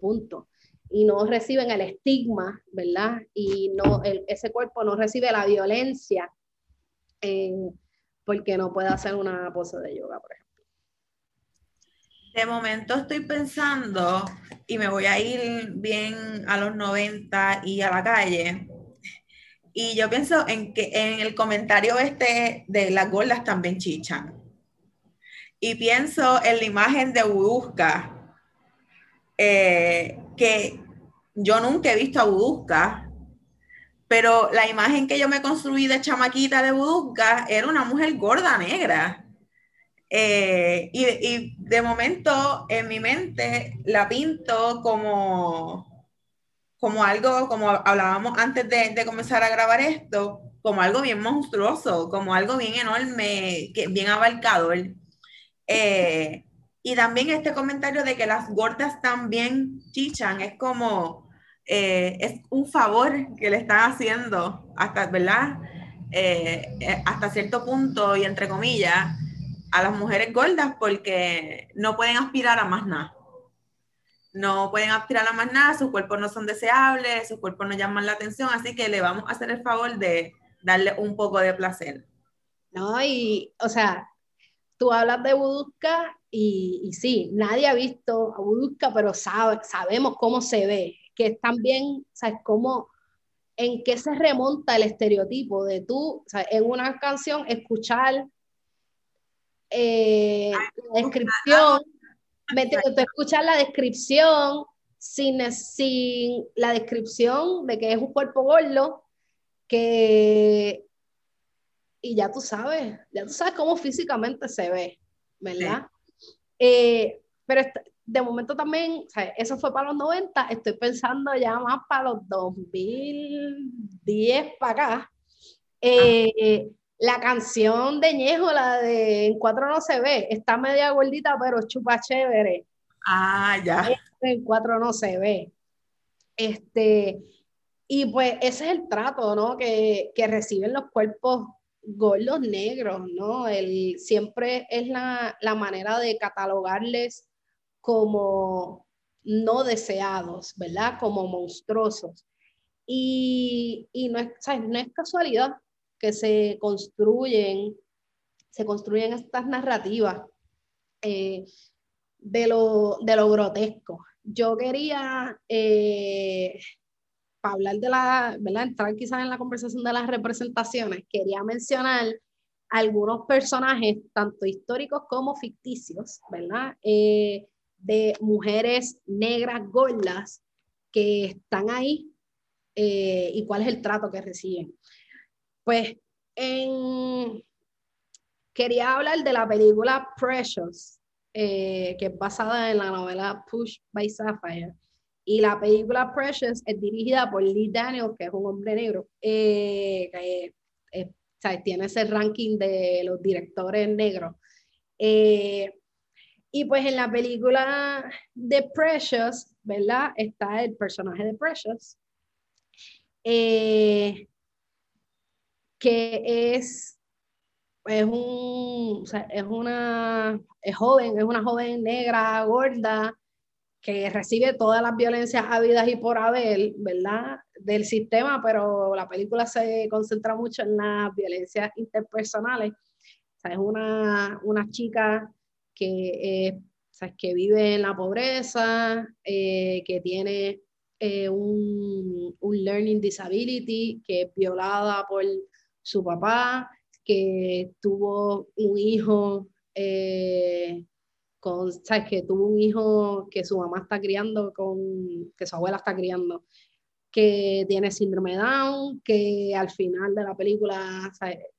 punto. Y no reciben el estigma, ¿verdad? Y no, ese cuerpo no recibe la violencia. Eh, porque no puede hacer una pose de yoga, por ejemplo. De momento estoy pensando, y me voy a ir bien a los 90 y a la calle, y yo pienso en que en el comentario este de las gordas también chichan. Y pienso en la imagen de Budusca, eh, que yo nunca he visto a Budusca, pero la imagen que yo me construí de chamaquita de Budusca era una mujer gorda negra. Eh, y, de momento en mi mente la pinto como, como algo, como hablábamos antes de, comenzar a grabar esto, como algo bien monstruoso, como algo bien enorme, bien abarcador. Eh, y también este comentario de que las gordas también chichan, es como, eh, es un favor que le están haciendo, hasta, ¿verdad? Eh, eh, hasta cierto punto y entre comillas, a las mujeres gordas porque no pueden aspirar a más nada. No pueden aspirar a más nada, sus cuerpos no son deseables, sus cuerpos no llaman la atención, así que le vamos a hacer el favor de darle un poco de placer. No, y, o sea, tú hablas de Budusca y, sí, nadie ha visto a pero sabe, sabemos cómo se ve que es también, ¿sabes? Cómo, en qué se remonta el estereotipo de tú, ¿sabes? En una canción escuchar eh, la descripción, tú escuchar la descripción sin, sin la descripción de que es un cuerpo gordo, que y ya tú sabes, ya tú sabes cómo físicamente se ve, ¿verdad? Eh, pero de momento también, o sea, eso fue para los 90, estoy pensando ya más para los 2010 para acá. Eh, la canción de Ñejo, la de En cuatro no se ve, está media gordita, pero chupa chévere. Ah, ya. En cuatro no se ve. Este, y pues ese es el trato, ¿no? Que, que reciben los cuerpos gordos negros, ¿no? El, siempre es la, la manera de catalogarles como no deseados, ¿verdad? Como monstruosos. Y, y no, es, no es casualidad que se construyen, se construyen estas narrativas eh, de, lo, de lo grotesco. Yo quería, eh, para hablar de la, ¿verdad? Entrar quizás en la conversación de las representaciones, quería mencionar algunos personajes, tanto históricos como ficticios, ¿verdad? Eh, de mujeres negras gordas que están ahí y cuál es el trato que reciben. Pues en... quería hablar de la película Precious, eh, que es basada en la novela Push by Sapphire. Y la película Precious es dirigida por Lee Daniels, que es un hombre negro, eh, que eh, tiene ese ranking de los directores negros. Y pues en la película de Precious, ¿verdad? Está el personaje de Precious. Eh, que es, es, un, es una es joven, es una joven negra, gorda, que recibe todas las violencias habidas y por haber, ¿verdad? Del sistema, pero la película se concentra mucho en las violencias interpersonales. O sea, es una, una chica que, eh, que vive en la pobreza, eh, que tiene eh, un, un, learning disability, que es violada por su papá, que tuvo un hijo con, ¿sabes? Que tuvo un hijo que su mamá está criando, con, que su abuela está criando, que tiene síndrome Down, que al final de la película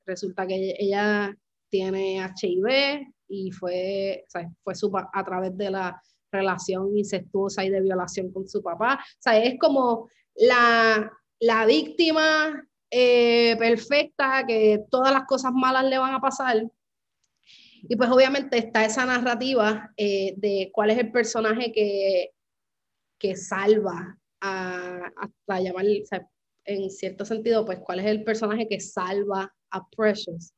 resulta que ella tiene HIV y fue, fue su, a través de la relación incestuosa y de violación con su papá. O sea, es como la, la víctima eh, perfecta, que todas las cosas malas le van a pasar. Y pues obviamente está esa narrativa eh, de cuál es el personaje que, que salva a, hasta llamar, en cierto sentido, pues cuál es el personaje que salva a Precious.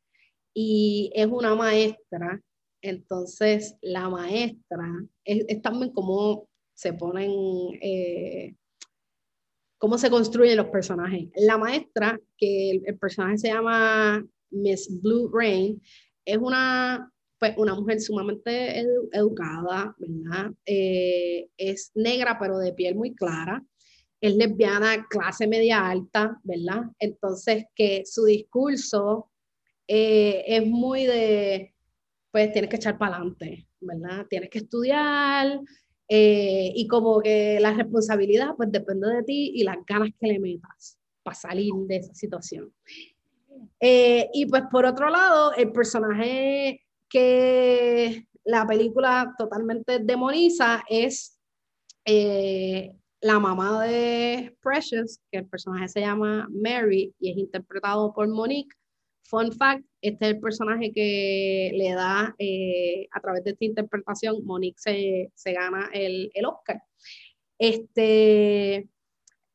Y es una maestra, entonces la maestra es, también como se ponen eh, cómo se construyen los personajes. La maestra, que el, personaje se llama Miss Blue Rain, es una, pues, una mujer sumamente educada, ¿verdad? Eh, es negra, pero de piel muy clara. Es lesbiana, clase media alta, ¿verdad? Entonces, que su discurso eh, es muy de, pues tienes que echar para adelante, ¿verdad? Tienes que estudiar, eh, y como que la responsabilidad pues depende de ti y las ganas que le metas para salir de esa situación. Eh, y pues por otro lado, el personaje que la película totalmente demoniza es eh, la mamá de Precious, que el personaje se llama Mary y es interpretado por Monique. Fun fact, este es el personaje que le da, eh, a través de esta interpretación, Monique se, se gana el, el, Oscar. Este,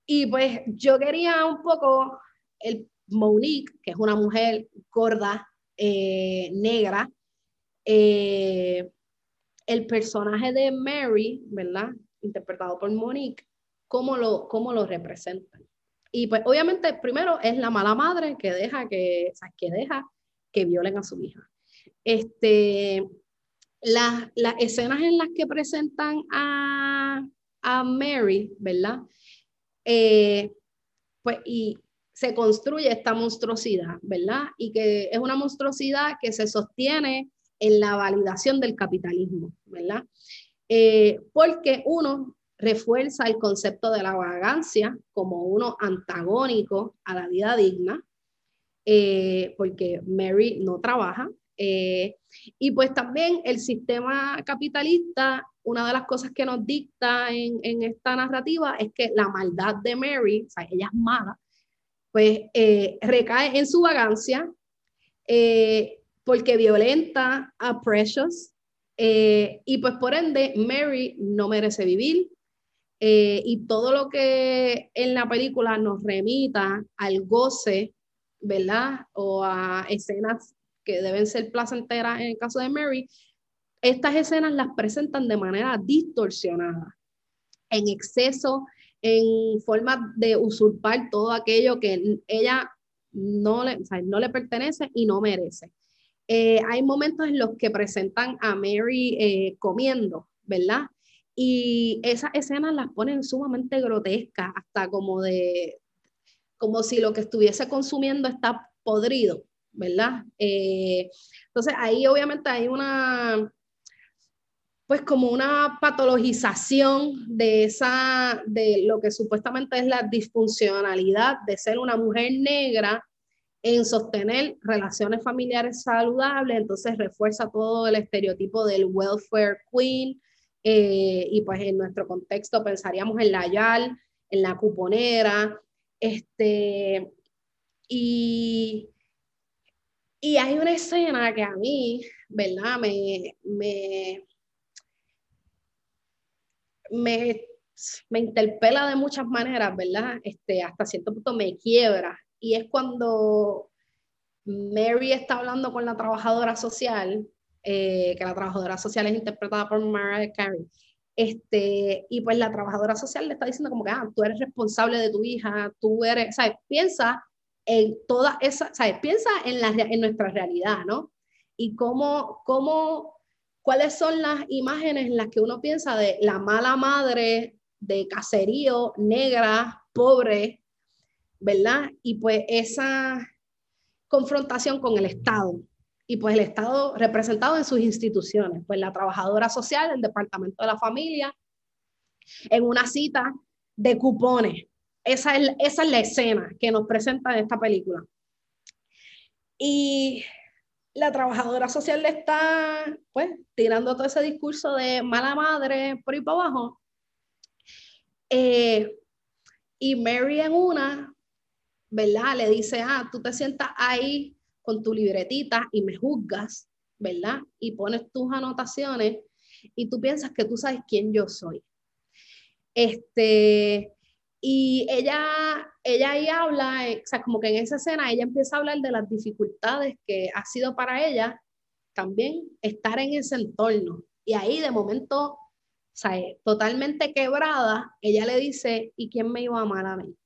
y pues yo quería un poco, el Monique, que es una mujer gorda, eh, negra, eh, el personaje de Mary, ¿verdad? Interpretado por Monique, ¿cómo lo, cómo lo representan? Y pues obviamente primero es la mala madre que deja que, o sea, que deja que violen a su hija. Este, las, las escenas en las que presentan a, a Mary, ¿verdad? Eh, pues y se construye esta monstruosidad, ¿verdad? Y que es una monstruosidad que se sostiene en la validación del capitalismo, ¿verdad? Eh, porque uno refuerza el concepto de la vagancia como uno antagónico a la vida digna, eh, porque Mary no trabaja. Eh, y pues también el sistema capitalista, una de las cosas que nos dicta en, esta narrativa es que la maldad de Mary, o sea, ella es mala, pues eh, recae en su vagancia eh, porque violenta a Precious eh, y pues por ende Mary no merece vivir y todo lo que en la película nos remita al goce, ¿verdad? O a escenas que deben ser placenteras en el caso de Mary, estas escenas las presentan de manera distorsionada, en exceso, en forma de usurpar todo aquello que ella no le, no le pertenece y no merece. Eh, hay momentos en los que presentan a Mary eh, comiendo, ¿verdad? Y esas escenas las ponen sumamente grotescas, hasta como de, como si lo que estuviese consumiendo está podrido, ¿verdad? Eh, entonces ahí obviamente hay una, pues como una patologización de esa, de lo que supuestamente es la disfuncionalidad de ser una mujer negra en sostener relaciones familiares saludables, entonces refuerza todo el estereotipo del welfare queen, eh, y pues en nuestro contexto pensaríamos en la YAL, en la cuponera, este, y, y hay una escena que a mí, ¿verdad? Me, me, me, me interpela de muchas maneras, ¿verdad? Este, hasta cierto punto me quiebra. Y es cuando Mary está hablando con la trabajadora social, eh, que la trabajadora social es interpretada por Mariah Carey. Este, y pues la trabajadora social le está diciendo como que, ah, tú eres responsable de tu hija, tú eres, ¿sabes? Piensa en toda esa, ¿sabes? Piensa en, la, en nuestra realidad, ¿no? Y cómo, cómo ¿Cuáles son las imágenes en las que uno piensa de la mala madre de caserío, negra, pobre, ¿verdad? Y pues esa confrontación con el Estado. Y pues el Estado representado en sus instituciones, pues la trabajadora social, el Departamento de la Familia, en una cita de cupones. Esa es, esa es la escena que nos presenta en esta película. Y la trabajadora social le está, pues, tirando todo ese discurso de mala madre por ahí para abajo. Eh, y Mary en una, ¿verdad? Le dice, ah, tú te sientas ahí con tu libretita y me juzgas, ¿verdad? Y pones tus anotaciones y tú piensas que tú sabes quién yo soy. Este, y ella, ella ahí habla, eh, o sea, como que en esa escena ella empieza a hablar de las dificultades que ha sido para ella también estar en ese entorno. Y ahí de momento, o sea, eh, totalmente quebrada, ella le dice, ¿y quién me iba a amar a mí?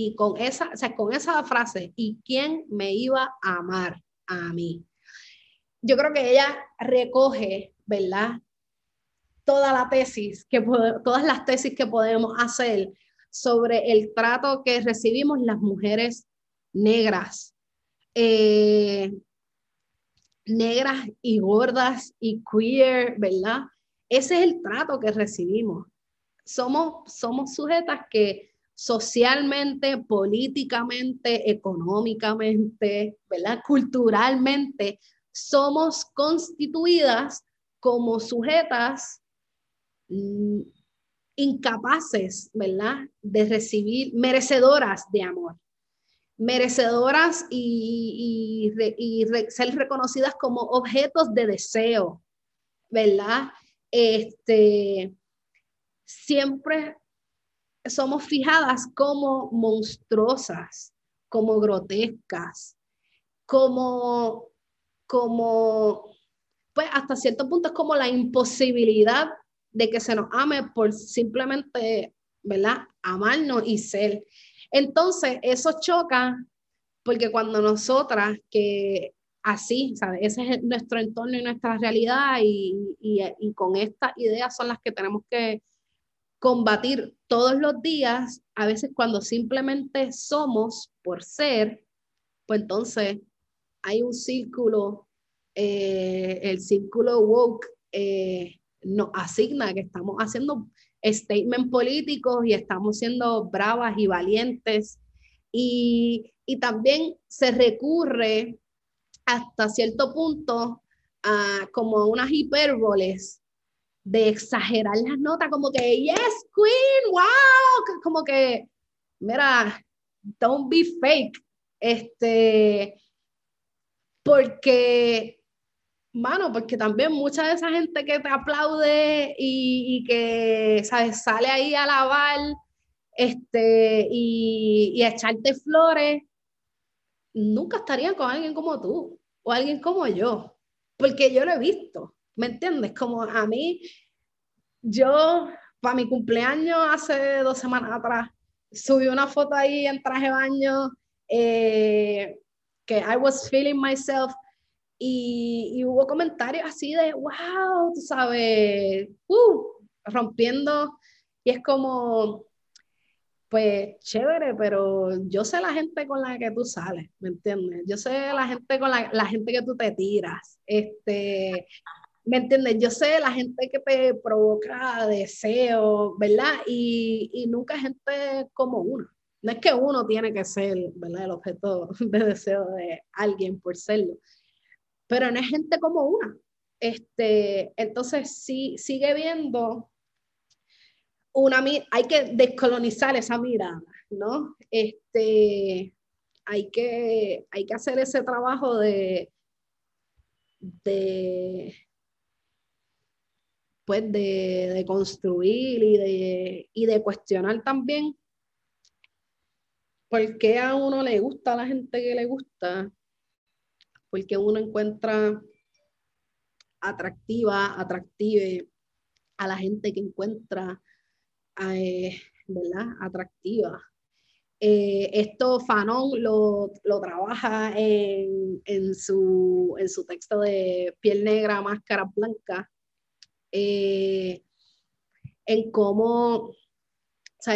Y con esa, o sea, con esa frase, ¿y quién me iba a amar a mí? Yo creo que ella recoge, ¿verdad? toda la tesis, que todas las tesis que podemos hacer sobre el trato que recibimos las mujeres negras, eh, negras y gordas y queer, ¿verdad? Ese es el trato que recibimos. Somos, somos sujetas que socialmente, políticamente, económicamente, ¿verdad? Culturalmente, somos constituidas como sujetas Mm, incapaces, ¿verdad? De recibir, merecedoras de amor, merecedoras y, ser reconocidas como objetos de deseo, ¿verdad? Este, siempre somos fijadas como monstruosas, como grotescas, como, como, pues hasta cierto punto es como la imposibilidad de que se nos ame por simplemente, ¿verdad? Amarnos y ser. Entonces, eso choca porque cuando nosotras, que así, ¿sabes? Ese es nuestro entorno y nuestra realidad y, y, con estas ideas son las que tenemos que combatir todos los días, a veces cuando simplemente somos por ser, pues entonces hay un círculo, eh, el círculo woke, eh, nos asigna que estamos haciendo statement políticos y estamos siendo bravas y valientes. Y, y también se recurre hasta cierto punto a como unas hipérboles de exagerar las notas, como que, yes, queen, wow, como que, mira, don't be fake. Este, porque, mano, porque también mucha de esa gente que te aplaude y, que, ¿sabes? Sale ahí a lavar este, y, y a echarte flores, nunca estarían con alguien como tú o alguien como yo, porque yo lo he visto, ¿me entiendes? Como a mí, yo, para mi cumpleaños hace dos semanas atrás, subí una foto ahí en traje de baño, eh, que I was feeling myself, y, hubo comentarios así de, wow, tú sabes, uh, rompiendo, y es como, pues chévere, pero yo sé la gente con la que tú sales, ¿me entiendes? Yo sé la gente con la, la gente que tú te tiras, este, ¿me entiendes? Yo sé la gente que te provoca deseo, ¿verdad? Y, y nunca gente como uno. No es que uno tiene que ser, ¿verdad? El objeto de deseo de alguien por serlo, pero no es gente como una. Este, entonces, sí, sigue viendo una, hay que descolonizar esa mirada, ¿no? Este, hay que, hay que hacer ese trabajo de, de pues de, construir y de, y de cuestionar también por qué a uno le gusta a la gente que le gusta, porque uno encuentra atractiva, atractive a la gente que encuentra, eh, ¿verdad? Atractiva. Eh, esto Fanon lo, trabaja en, en, su, en su texto de Piel Negra, Máscara Blanca, eh, en cómo, o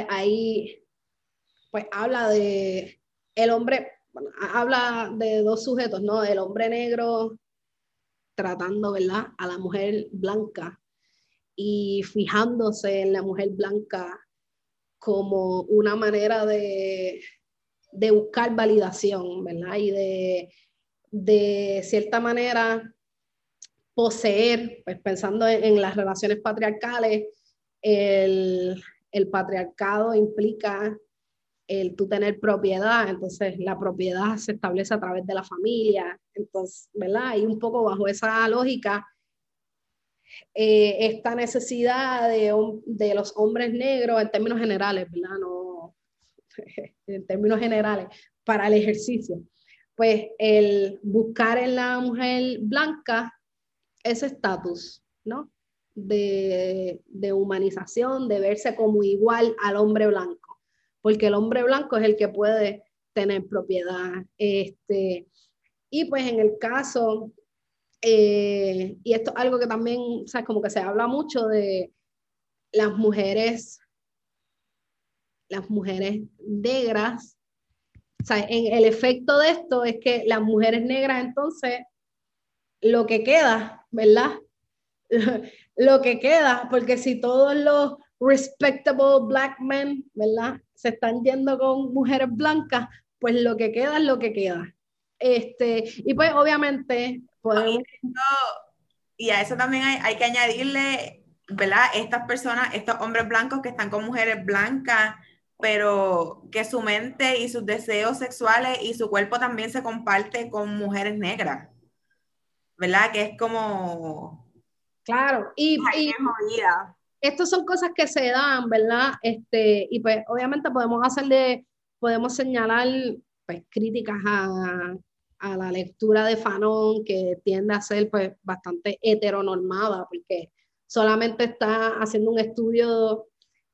ahí, pues habla de el hombre, habla de dos sujetos, ¿no? El hombre negro tratando, ¿verdad? A la mujer blanca y fijándose en la mujer blanca como una manera de, de buscar validación, ¿verdad? Y de, de cierta manera poseer, pues pensando en, las relaciones patriarcales, el, patriarcado implica el tú tener propiedad, entonces la propiedad se establece a través de la familia, entonces, ¿verdad? Y un poco bajo esa lógica, eh, esta necesidad de, de, los hombres negros en términos generales, ¿verdad? No, en términos generales, para el ejercicio, pues el buscar en la mujer blanca ese estatus, ¿no? De, humanización, de verse como igual al hombre blanco, porque el hombre blanco es el que puede tener propiedad. Este, y pues en el caso, eh, y esto es algo que también, o como que se habla mucho de las mujeres, las mujeres negras, o sea, en el efecto de esto es que las mujeres negras entonces lo que queda, ¿verdad? lo que queda, porque si todos los respectable black men, ¿verdad? Se están yendo con mujeres blancas, pues lo que queda es lo que queda. Este, y pues obviamente podemos... Y a eso también hay, hay que añadirle, ¿verdad? Estas personas, estos hombres blancos que están con mujeres blancas, pero que su mente y sus deseos sexuales y su cuerpo también se comparte con mujeres negras. ¿Verdad? Que es como... Claro, y, y estas son cosas que se dan, ¿verdad? Este, y pues obviamente podemos hacerle, podemos señalar pues, críticas a, a la lectura de Fanon, que tiende a ser pues bastante heteronormada, porque solamente está haciendo un estudio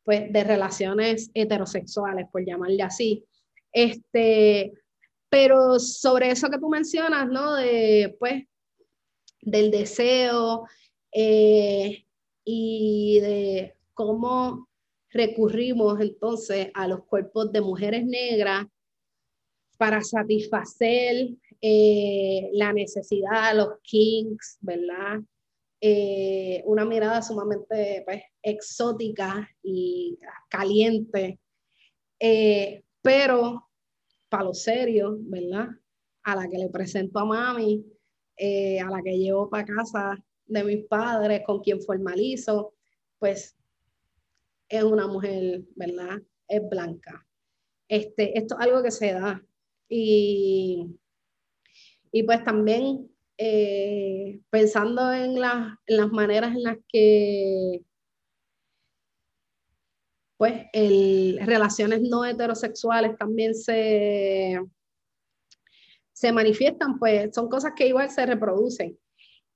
pues de relaciones heterosexuales, por llamarle así. Este, pero sobre eso que tú mencionas, ¿no? De pues del deseo eh, y de cómo recurrimos entonces a los cuerpos de mujeres negras para satisfacer eh, la necesidad los kings, ¿verdad? Eh, una mirada sumamente pues, exótica y caliente, pero para lo serio, ¿verdad? A la que le presento a mami, eh, a la que llevo para casa de mis padres, con quien formalizo, pues es una mujer, ¿verdad? Es blanca. Este, esto es algo que se da. Y, y pues también eh, pensando en, en las maneras en las que pues el, relaciones no heterosexuales también se, se manifiestan, pues son cosas que igual se reproducen.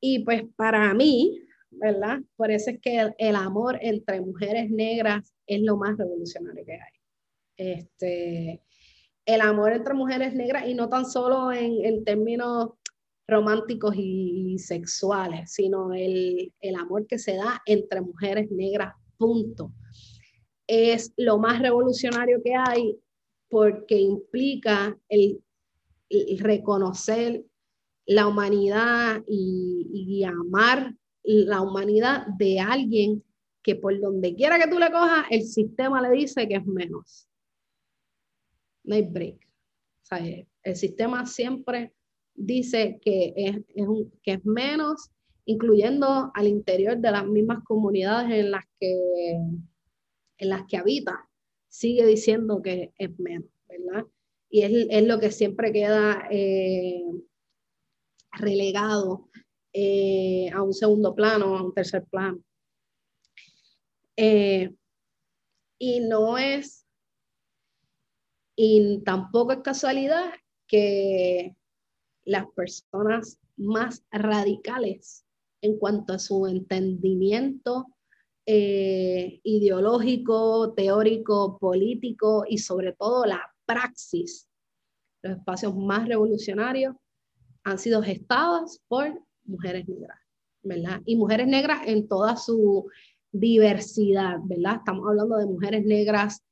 Y pues para mí, ¿verdad? Por eso es que el, amor entre mujeres negras es lo más revolucionario que hay. Este, el amor entre mujeres negras y no tan solo en, en términos románticos y, sexuales, sino el, el, amor que se da entre mujeres negras, punto es lo más revolucionario que hay porque implica el, reconocer la humanidad y, amar la humanidad de alguien que por donde quiera que tú le cojas, el sistema le dice que es menos. No hay break. el sistema siempre dice que es, que es menos, incluyendo al interior de las mismas comunidades en las que en las que habita, sigue diciendo que es menos, ¿verdad? Y es, es lo que siempre queda eh, relegado eh, a un segundo plano, a un tercer plano. Eh, y no es, y tampoco es casualidad que las personas más radicales en cuanto a su entendimiento ideológico, teórico, político y sobre todo la praxis. Los espacios más revolucionarios han sido gestados por mujeres negras, ¿verdad? Y mujeres negras en toda su diversidad, ¿verdad? Estamos hablando de mujeres negras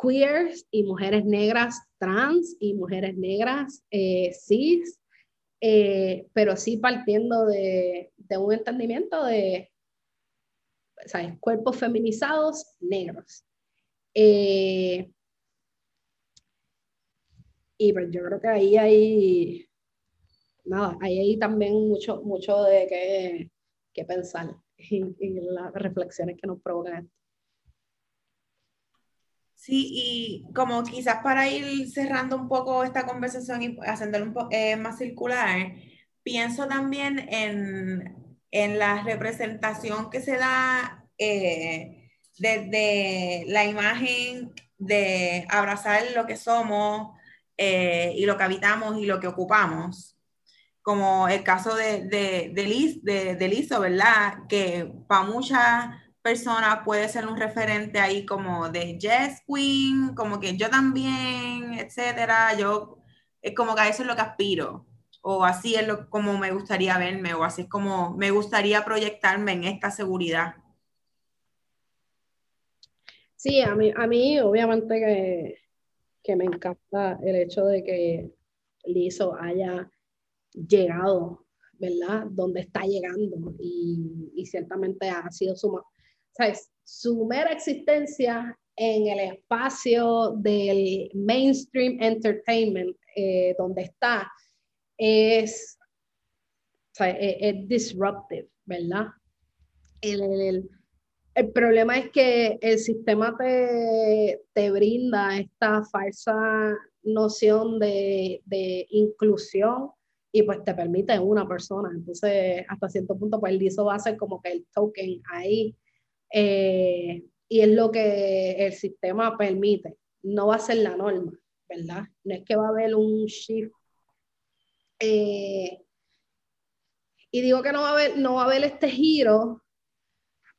queers y mujeres negras trans y mujeres negras eh, cis, eh, pero sí partiendo de, un entendimiento de ¿sabes? Cuerpos feminizados negros. Eh, y pues yo creo que ahí hay, nada, ahí hay también mucho, mucho de qué, qué pensar y, las reflexiones que nos provocan. Sí, y como quizás para ir cerrando un poco esta conversación y haciéndolo un poco eh, más circular, pienso también en en la representación que se da eh, desde la imagen de abrazar lo que somos eh, y lo que habitamos y lo que ocupamos, como el caso de, de, de, Liz, de, de Lizo, ¿verdad? Que para muchas personas puede ser un referente ahí como de Jess Queen, como que yo también, etcétera. Yo, es como que a eso es lo que aspiro o así es lo, como me gustaría verme, o así es como me gustaría proyectarme en esta seguridad. Sí, a mí, a mí obviamente que, que me encanta el hecho de que Lizo haya llegado, ¿verdad? Donde está llegando y, y ciertamente ha sido su, mera existencia en el espacio del mainstream entertainment, eh, donde está, es, es, disruptive, ¿verdad? El, problema es que el sistema te, te brinda esta falsa noción de, de, inclusión y pues te permite una persona. Entonces, hasta cierto punto, pues el ISO va a ser como que el token ahí. Eh, y es lo que el sistema permite. No va a ser la norma, ¿verdad? No es que va a haber un shift eh, y digo que no va, a haber, no va a haber este giro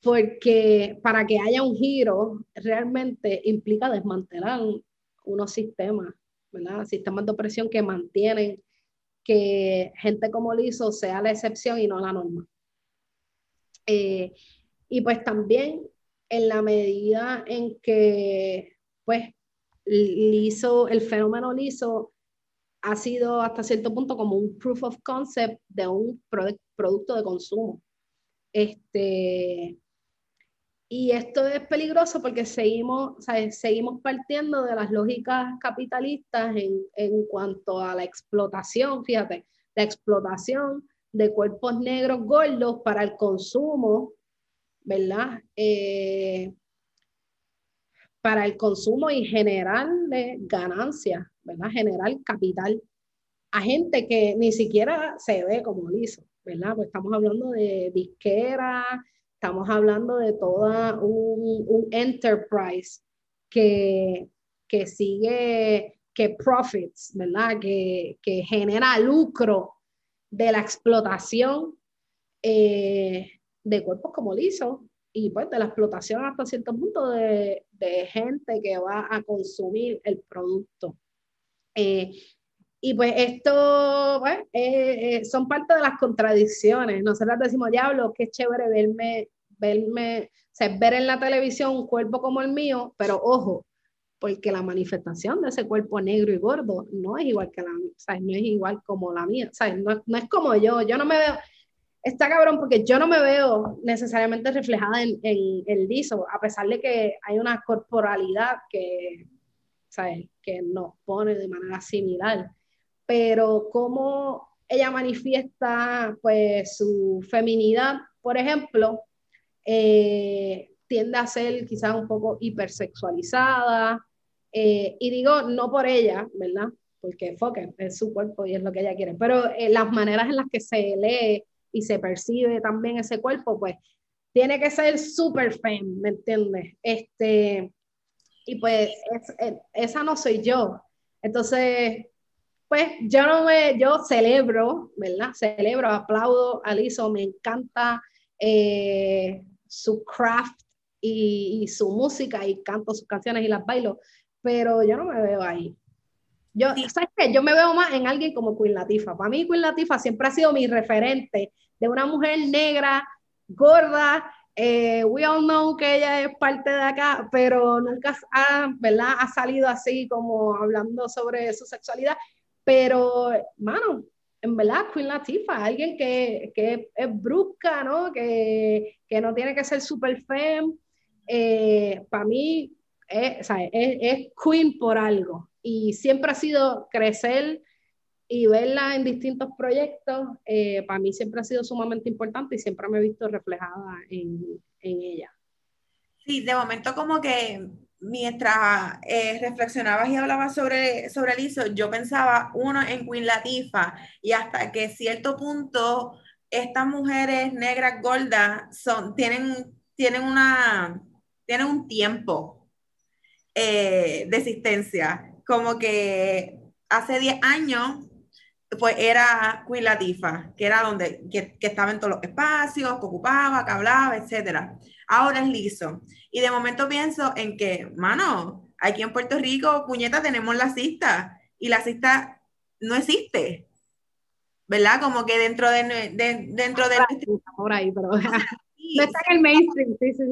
porque para que haya un giro realmente implica desmantelar unos sistemas, ¿verdad? Sistemas de opresión que mantienen que gente como Lizo sea la excepción y no la norma. Eh, y pues también en la medida en que pues Lizo, el fenómeno Lizo ha sido hasta cierto punto como un proof of concept de un producto de consumo. Este, y esto es peligroso porque seguimos, seguimos partiendo de las lógicas capitalistas en, en, cuanto a la explotación, fíjate, la explotación de cuerpos negros gordos para el consumo, ¿verdad? Eh, para el consumo y generarle ganancias, ¿verdad? Generar capital a gente que ni siquiera se ve como liso, ¿verdad? Pues estamos hablando de disquera, estamos hablando de toda un, un enterprise que, que sigue, que profits, ¿verdad? Que, que genera lucro de la explotación eh, de cuerpos como liso y pues de la explotación hasta cierto punto de, de gente que va a consumir el producto. Eh, y pues esto pues, eh, son parte de las contradicciones. Nosotros decimos, diablo, qué chévere verme, verme, o sea, ver en la televisión un cuerpo como el mío, pero ojo, porque la manifestación de ese cuerpo negro y gordo no es igual que la o sea, no es igual como la mía, o sea, no, no, es como yo, yo no me veo, está cabrón porque yo no me veo necesariamente reflejada en, en el liso, a pesar de que hay una corporalidad que, ¿sabes? que nos pone de manera similar, pero cómo ella manifiesta pues su feminidad, por ejemplo, eh, tiende a ser quizás un poco hipersexualizada, eh, y digo no por ella, ¿verdad? Porque foque, es su cuerpo y es lo que ella quiere, pero eh, las maneras en las que se lee y se percibe también ese cuerpo, pues tiene que ser súper fem, ¿me entiendes? Este, y pues esa no soy yo. Entonces, pues yo no me, yo celebro, ¿verdad? Celebro, aplaudo a Lizo, me encanta eh, su craft y, su música y canto sus canciones y las bailo, pero yo no me veo ahí. Yo, ¿sabes qué? Yo me veo más en alguien como Queen Latifah. Para mí Queen Latifah siempre ha sido mi referente de una mujer negra, gorda, eh, we all know que ella es parte de acá, pero nunca ha, ¿verdad? ha salido así como hablando sobre su sexualidad. Pero, mano, en verdad, Queen Latifah, alguien que, que es brusca, ¿no? Que, que, no tiene que ser super femme. Eh, para mí, es, es, Queen por algo. Y siempre ha sido crecer y verla en distintos proyectos, eh, para mí siempre ha sido sumamente importante y siempre me he visto reflejada en, en ella. Sí, de momento como que mientras eh, reflexionabas y hablabas sobre, sobre el yo pensaba uno en Queen Latifah y hasta que cierto punto estas mujeres negras gordas son, tienen, tienen, una, tienen un tiempo eh, de existencia, como que hace 10 años pues era Queen que era donde que, que, estaba en todos los espacios, que ocupaba, que hablaba, etcétera. Ahora es liso. Y de momento pienso en que, mano, aquí en Puerto Rico, puñeta, tenemos la cista y la cista no existe. ¿Verdad? Como que dentro de, de dentro de por ahí, pero no está en el mainstream, sí, sí,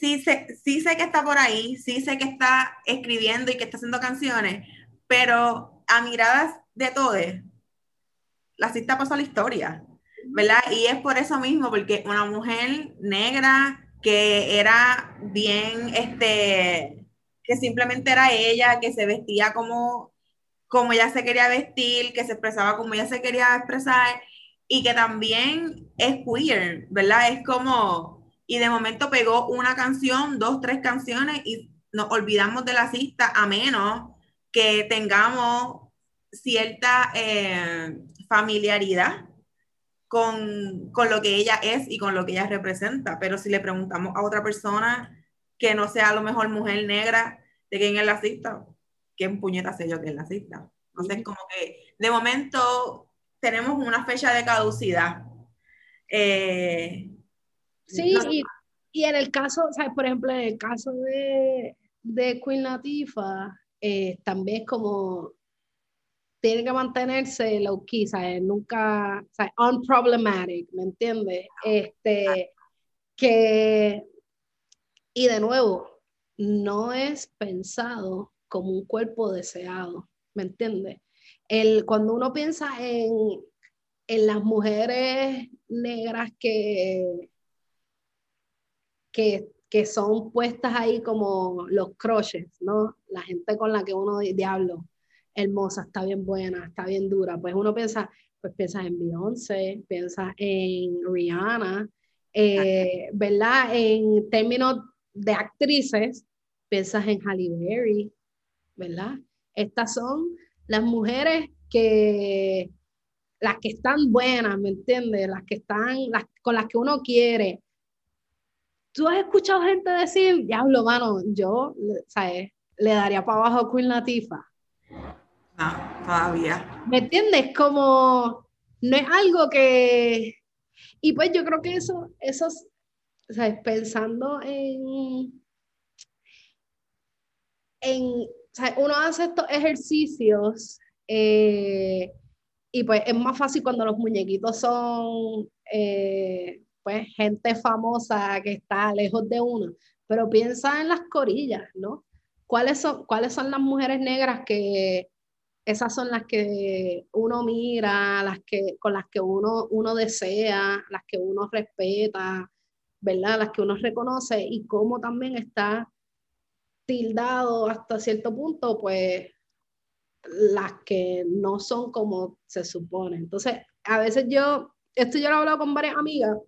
sí, sé, sí sé que está por ahí, sí sé que está escribiendo y que está haciendo canciones, pero a miradas de todos, la cita pasó a la historia, ¿verdad? Y es por eso mismo, porque una mujer negra que era bien, este, que simplemente era ella, que se vestía como, como ella se quería vestir, que se expresaba como ella se quería expresar, y que también es queer, ¿verdad? Es como, y de momento pegó una canción, dos, tres canciones, y nos olvidamos de la cista, a menos que tengamos cierta eh, familiaridad con, con, lo que ella es y con lo que ella representa. Pero si le preguntamos a otra persona que no sea a lo mejor mujer negra, de quién es la cista, ¿quién puñeta sé yo que es la cista? Entonces, como que de momento tenemos una fecha de caducidad. Eh, sí, y, y, en el caso, ¿sabes? por ejemplo, en el caso de, de Queen Latifah, eh, también es como tiene que mantenerse low key, ¿sabes? Nunca, ¿sabes? Unproblematic, ¿me entiendes? Este, que, y de nuevo, no es pensado como un cuerpo deseado, ¿me entiendes? El, cuando uno piensa en, en las mujeres negras que, que, que, son puestas ahí como los crushes, ¿no? La gente con la que uno diablo hermosa, está bien buena, está bien dura. Pues uno piensa, pues piensa en Beyoncé, piensa en Rihanna, eh, ¿verdad? En términos de actrices, piensas en Halle Berry, ¿verdad? Estas son las mujeres que, las que están buenas, ¿me entiendes? Las que están, las, con las que uno quiere. ¿Tú has escuchado gente decir, diablo, mano, yo, ¿sabes? Le daría para abajo a Queen Latifah. No, todavía. ¿Me entiendes? Como, no es algo que... Y pues yo creo que eso, eso, ¿sabes? Pensando en... en uno hace estos ejercicios eh, y pues es más fácil cuando los muñequitos son eh, pues gente famosa que está lejos de uno, pero piensa en las corillas, ¿no? ¿Cuáles son, ¿Cuáles son las mujeres negras que esas son las que uno mira, las que, con las que uno, uno desea, las que uno respeta, ¿verdad? Las que uno reconoce y cómo también está tildado hasta cierto punto, pues las que no son como se supone. Entonces, a veces yo, esto yo lo he hablado con varias amigas,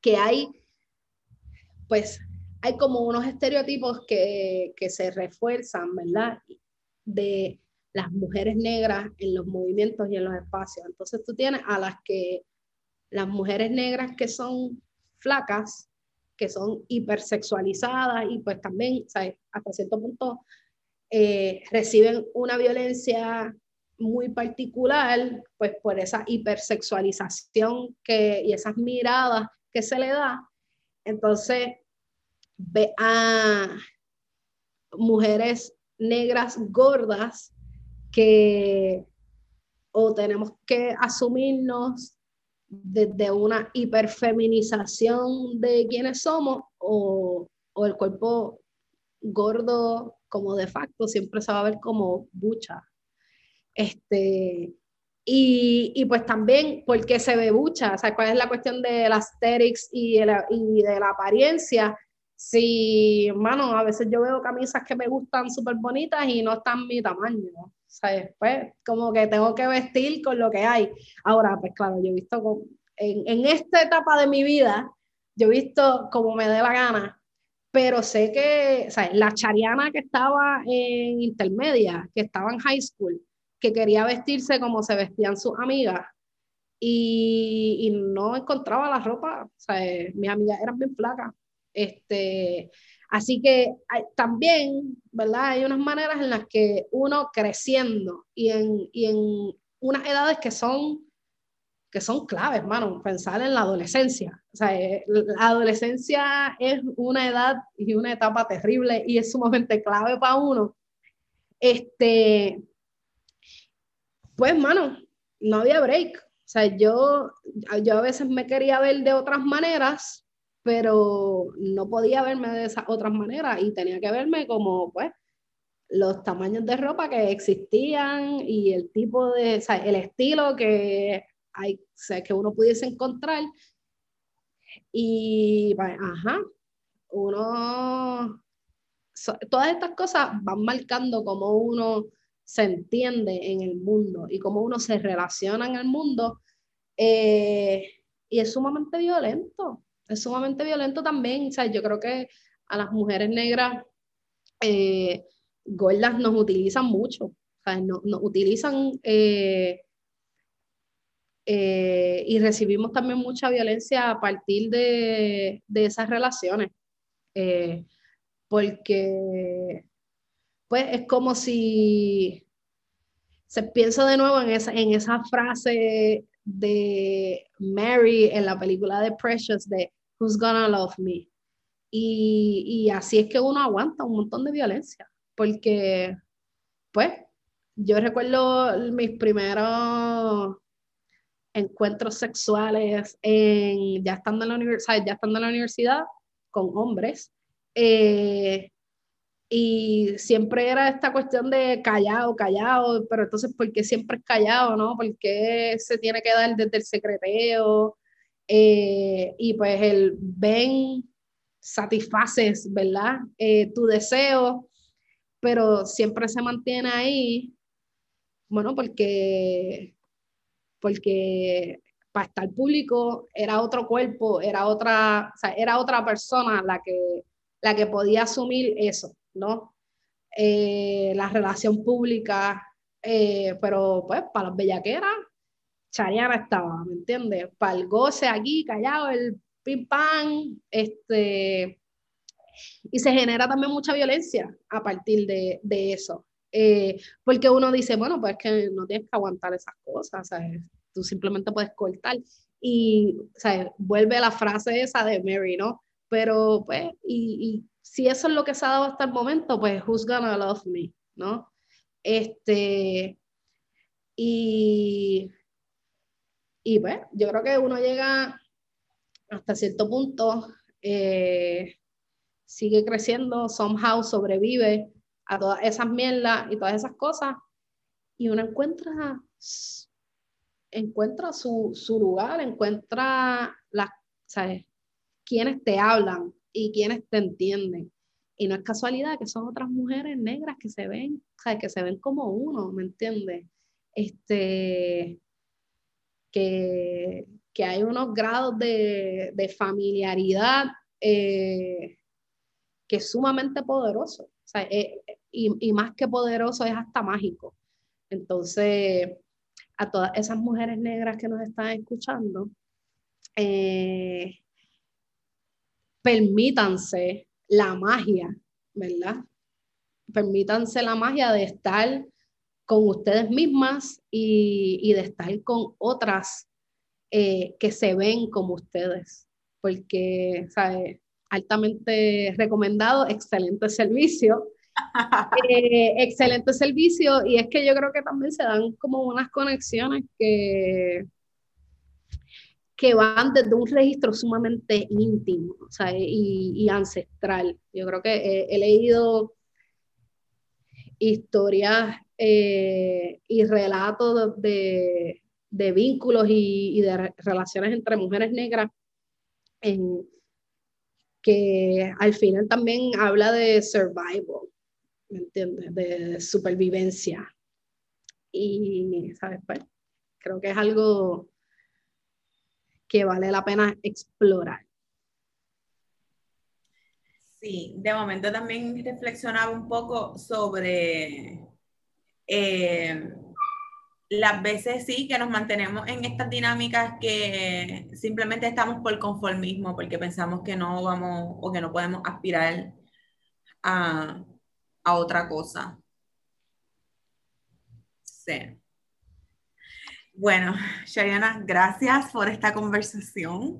que hay, pues, hay como unos estereotipos que, que se refuerzan, ¿verdad? De las mujeres negras en los movimientos y en los espacios. Entonces tú tienes a las que, las mujeres negras que son flacas, que son hipersexualizadas y pues también, ¿sabes? hasta cierto punto, eh, reciben una violencia muy particular, pues por esa hipersexualización que, y esas miradas que se le da. Entonces, ve a mujeres negras gordas que o tenemos que asumirnos desde una hiperfeminización de quienes somos o, o, el cuerpo gordo como de facto siempre se va a ver como bucha. Este, y, y, pues también, ¿por qué se ve bucha? O sea, ¿cuál es la cuestión de la aesthetics y de la, y de la apariencia? Si, mano, a veces yo veo camisas que me gustan súper bonitas y no están mi tamaño. ¿no? ¿sabes? Pues como que tengo que vestir con lo que hay. Ahora, pues claro, yo he visto en, en esta etapa de mi vida, yo he visto como me dé la gana, pero sé que, ¿sabes? La chariana que estaba en intermedia, que estaba en high school, que quería vestirse como se vestían sus amigas, y, no encontraba la ropa, o sea, mis amigas eran bien flacas. Este, Así que también, ¿verdad? Hay unas maneras en las que uno creciendo y en, y en unas edades que son, que son claves, hermano, pensar en la adolescencia. O sea, eh, la adolescencia es una edad y una etapa terrible y es sumamente clave para uno. Este, pues, hermano, no había break. O sea, yo, yo a veces me quería ver de otras maneras pero no podía verme de esas otras maneras y tenía que verme como, pues, los tamaños de ropa que existían y el tipo de, o sea, el estilo que, hay, o sea, que uno pudiese encontrar. Y, pues, ajá, uno, todas estas cosas van marcando cómo uno se entiende en el mundo y cómo uno se relaciona en el mundo. Eh, y es sumamente violento es sumamente violento también. O yo creo que a las mujeres negras eh, gordas nos utilizan mucho. O nos, utilizan eh, y recibimos también mucha violencia a partir de, esas relaciones. porque, pues, es como si se piensa de nuevo en esa, en esa frase de Mary en la película de Precious de who's gonna love me. Y, y, así es que uno aguanta un montón de violencia, porque, pues, yo recuerdo mis primeros encuentros sexuales en, ya estando en la universidad, ya estando en la universidad con hombres, eh, y siempre era esta cuestión de callado, callado, pero entonces, ¿por qué siempre es callado, no? ¿Por qué se tiene que dar desde el secreteo? Eh, y pues el ven, satisfaces, ¿verdad? Eh, tu deseo, pero siempre se mantiene ahí, bueno, porque, porque para estar público era otro cuerpo, era otra, o sea, era otra persona la que, la que podía asumir eso, ¿no? Eh, la relación pública, eh, pero pues para las bellaqueras, Chariana estaba, ¿me entiendes? Para el goce aquí, callado, el pim pam, este, y se genera también mucha violencia a partir de, de eso. Eh, porque uno dice, bueno, pues que no tienes que aguantar esas cosas, tú simplemente puedes cortar. Y, ¿sabes? Vuelve la frase esa de Mary, ¿no? Pero, pues, y si eso es lo que se ha dado hasta el momento, pues, who's gonna love me, ¿no? Este, y, y pues, yo creo que uno llega hasta cierto punto, eh, sigue creciendo, somehow sobrevive a todas esas mierdas y todas esas cosas, y uno encuentra, encuentra su, su lugar, encuentra las, ¿sabes? quienes te hablan y quienes te entienden. Y no es casualidad que son otras mujeres negras que se ven, ¿sabes? que se ven como uno, ¿me entiendes? Este, que, que hay unos grados de, de familiaridad eh, que es sumamente poderoso. O sea, eh, y, y, más que poderoso es hasta mágico. Entonces, a todas esas mujeres negras que nos están escuchando, eh, permítanse la magia, ¿verdad? Permítanse la magia de estar con ustedes mismas y, y de estar con otras eh, que se ven como ustedes, porque, ¿sabes? Altamente recomendado, excelente servicio. Eh, excelente servicio y es que yo creo que también se dan como unas conexiones que, que van desde un registro sumamente íntimo y, y, ancestral. Yo creo que he, he leído historias eh, y relatos de, de vínculos y, y, de relaciones entre mujeres negras, que al final también habla de survival, ¿me entiendes? De supervivencia. Y, ¿sabes? Pues, creo que es algo que vale la pena explorar. Sí, de momento también reflexionaba un poco sobre eh, las veces sí que nos mantenemos en estas dinámicas que simplemente estamos por conformismo, porque pensamos que no vamos o que no podemos aspirar a, a otra cosa. Sí. Bueno, Shariana, gracias por esta conversación.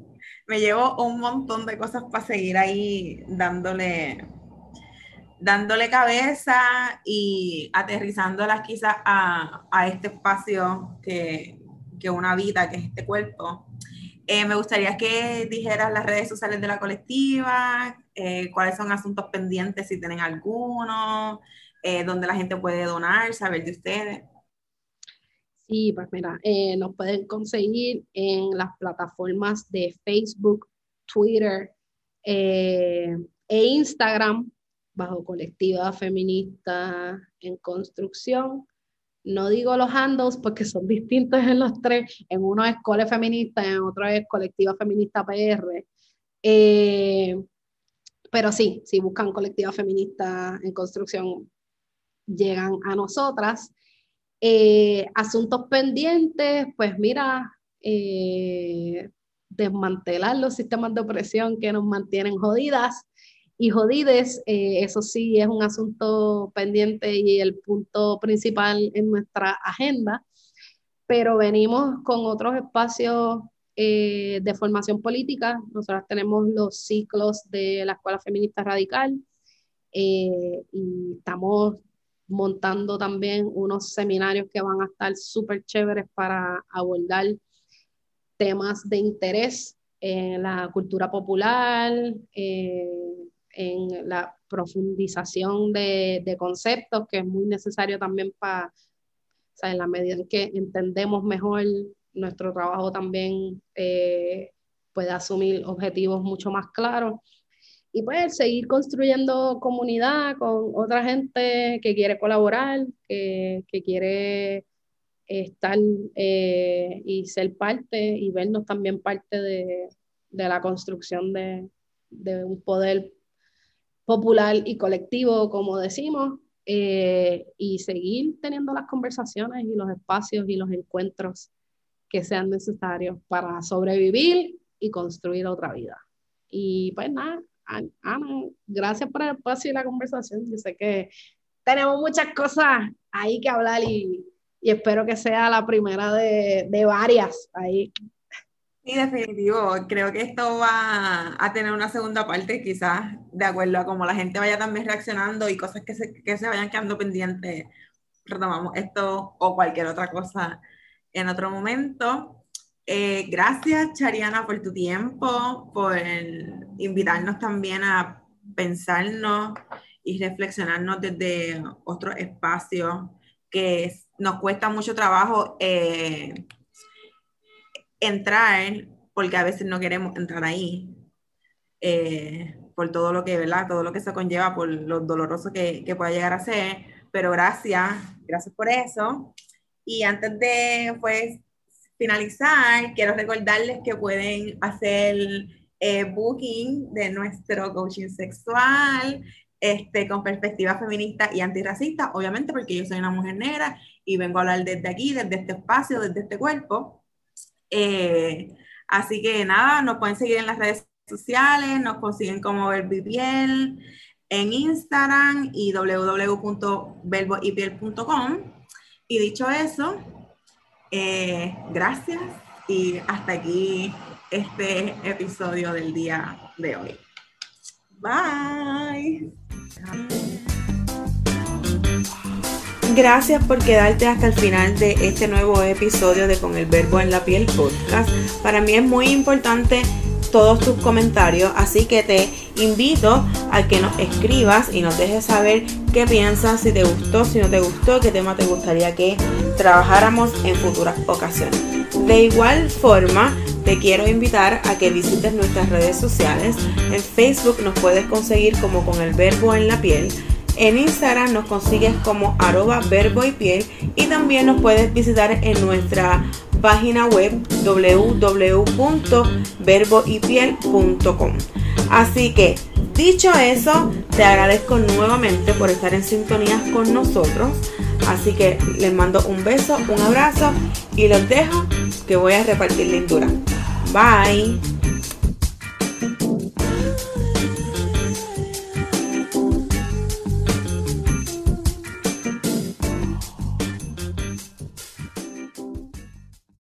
Me llevo un montón de cosas para seguir ahí dándole dándole cabeza y aterrizándolas quizás a, a este espacio que, que una vida, que es este cuerpo. Eh, me gustaría que dijeras las redes sociales de la colectiva, eh, cuáles son asuntos pendientes, si tienen alguno, eh, dónde la gente puede donar, saber de ustedes. Sí, pues mira, eh, nos pueden conseguir en las plataformas de Facebook, Twitter e Instagram bajo colectiva feminista en construcción. No digo los handles porque son distintos en los tres. En uno es Cole Feminista, en otro es Colectiva Feminista PR. Eh, pero sí, si buscan Colectiva Feminista en construcción, llegan a nosotras. Eh, asuntos pendientes, pues mira, eh, desmantelar los sistemas de opresión que nos mantienen jodidas y jodides, eh, eso sí es un asunto pendiente y el punto principal en nuestra agenda, pero venimos con otros espacios eh, de formación política. Nosotros tenemos los ciclos de la Escuela Feminista Radical y estamos montando también unos seminarios que van a estar súper chéveres para abordar temas de interés en la cultura popular, eh, en la profundización de, conceptos, que es muy necesario también para, o sea, en la medida en que entendemos mejor nuestro trabajo también eh, puede asumir objetivos mucho más claros. Y pues seguir construyendo comunidad con otra gente que quiere colaborar, que, que quiere estar eh, y ser parte y vernos también parte de, de la construcción de, de un poder popular y colectivo, como decimos, eh, y seguir teniendo las conversaciones y los espacios y los encuentros que sean necesarios para sobrevivir y construir otra vida. Y pues nada, Ana, gracias por el espacio y la conversación. Yo sé que tenemos muchas cosas ahí que hablar y, y espero que sea la primera de, de varias ahí. Sí, definitivo. Creo que esto va a tener una segunda parte, quizás de acuerdo a cómo la gente vaya también reaccionando y cosas que se, que se vayan quedando pendientes. Retomamos esto o cualquier otra cosa en otro momento. Eh, gracias, Chariana, por tu tiempo, por invitarnos también a pensarnos y reflexionarnos desde otro espacio que nos cuesta mucho trabajo eh, entrar, porque a veces no queremos entrar ahí, eh, por todo lo que, ¿verdad? Todo lo que se conlleva, por lo doloroso que, que pueda llegar a ser, pero gracias, gracias por eso. Y antes de, pues, finalizar, quiero recordarles que pueden hacer eh, booking de nuestro coaching sexual este, con perspectiva feminista y antirracista, obviamente porque yo soy una mujer negra y vengo a hablar desde aquí, desde este espacio, desde este cuerpo. Eh, así que nada, nos pueden seguir en las redes sociales, nos consiguen como Verbipiel en Instagram y www.verboypiel.com. Y dicho eso, eh, gracias y hasta aquí este episodio del día de hoy. Bye. Gracias por quedarte hasta el final de este nuevo episodio de Con el Verbo en la Piel podcast. Para mí es muy importante todos tus comentarios, así que te invito a que nos escribas y nos dejes saber qué piensas, si te gustó, si no te gustó, qué tema te gustaría que trabajáramos en futuras ocasiones. De igual forma, te quiero invitar a que visites nuestras redes sociales. En Facebook nos puedes conseguir como con el verbo en la piel. En Instagram nos consigues como arroba verbo y piel y también nos puedes visitar en nuestra página web www.verboypiel.com. Así que, dicho eso, te agradezco nuevamente por estar en sintonía con nosotros. Así que les mando un beso, un abrazo y los dejo que voy a repartir lindura. Bye.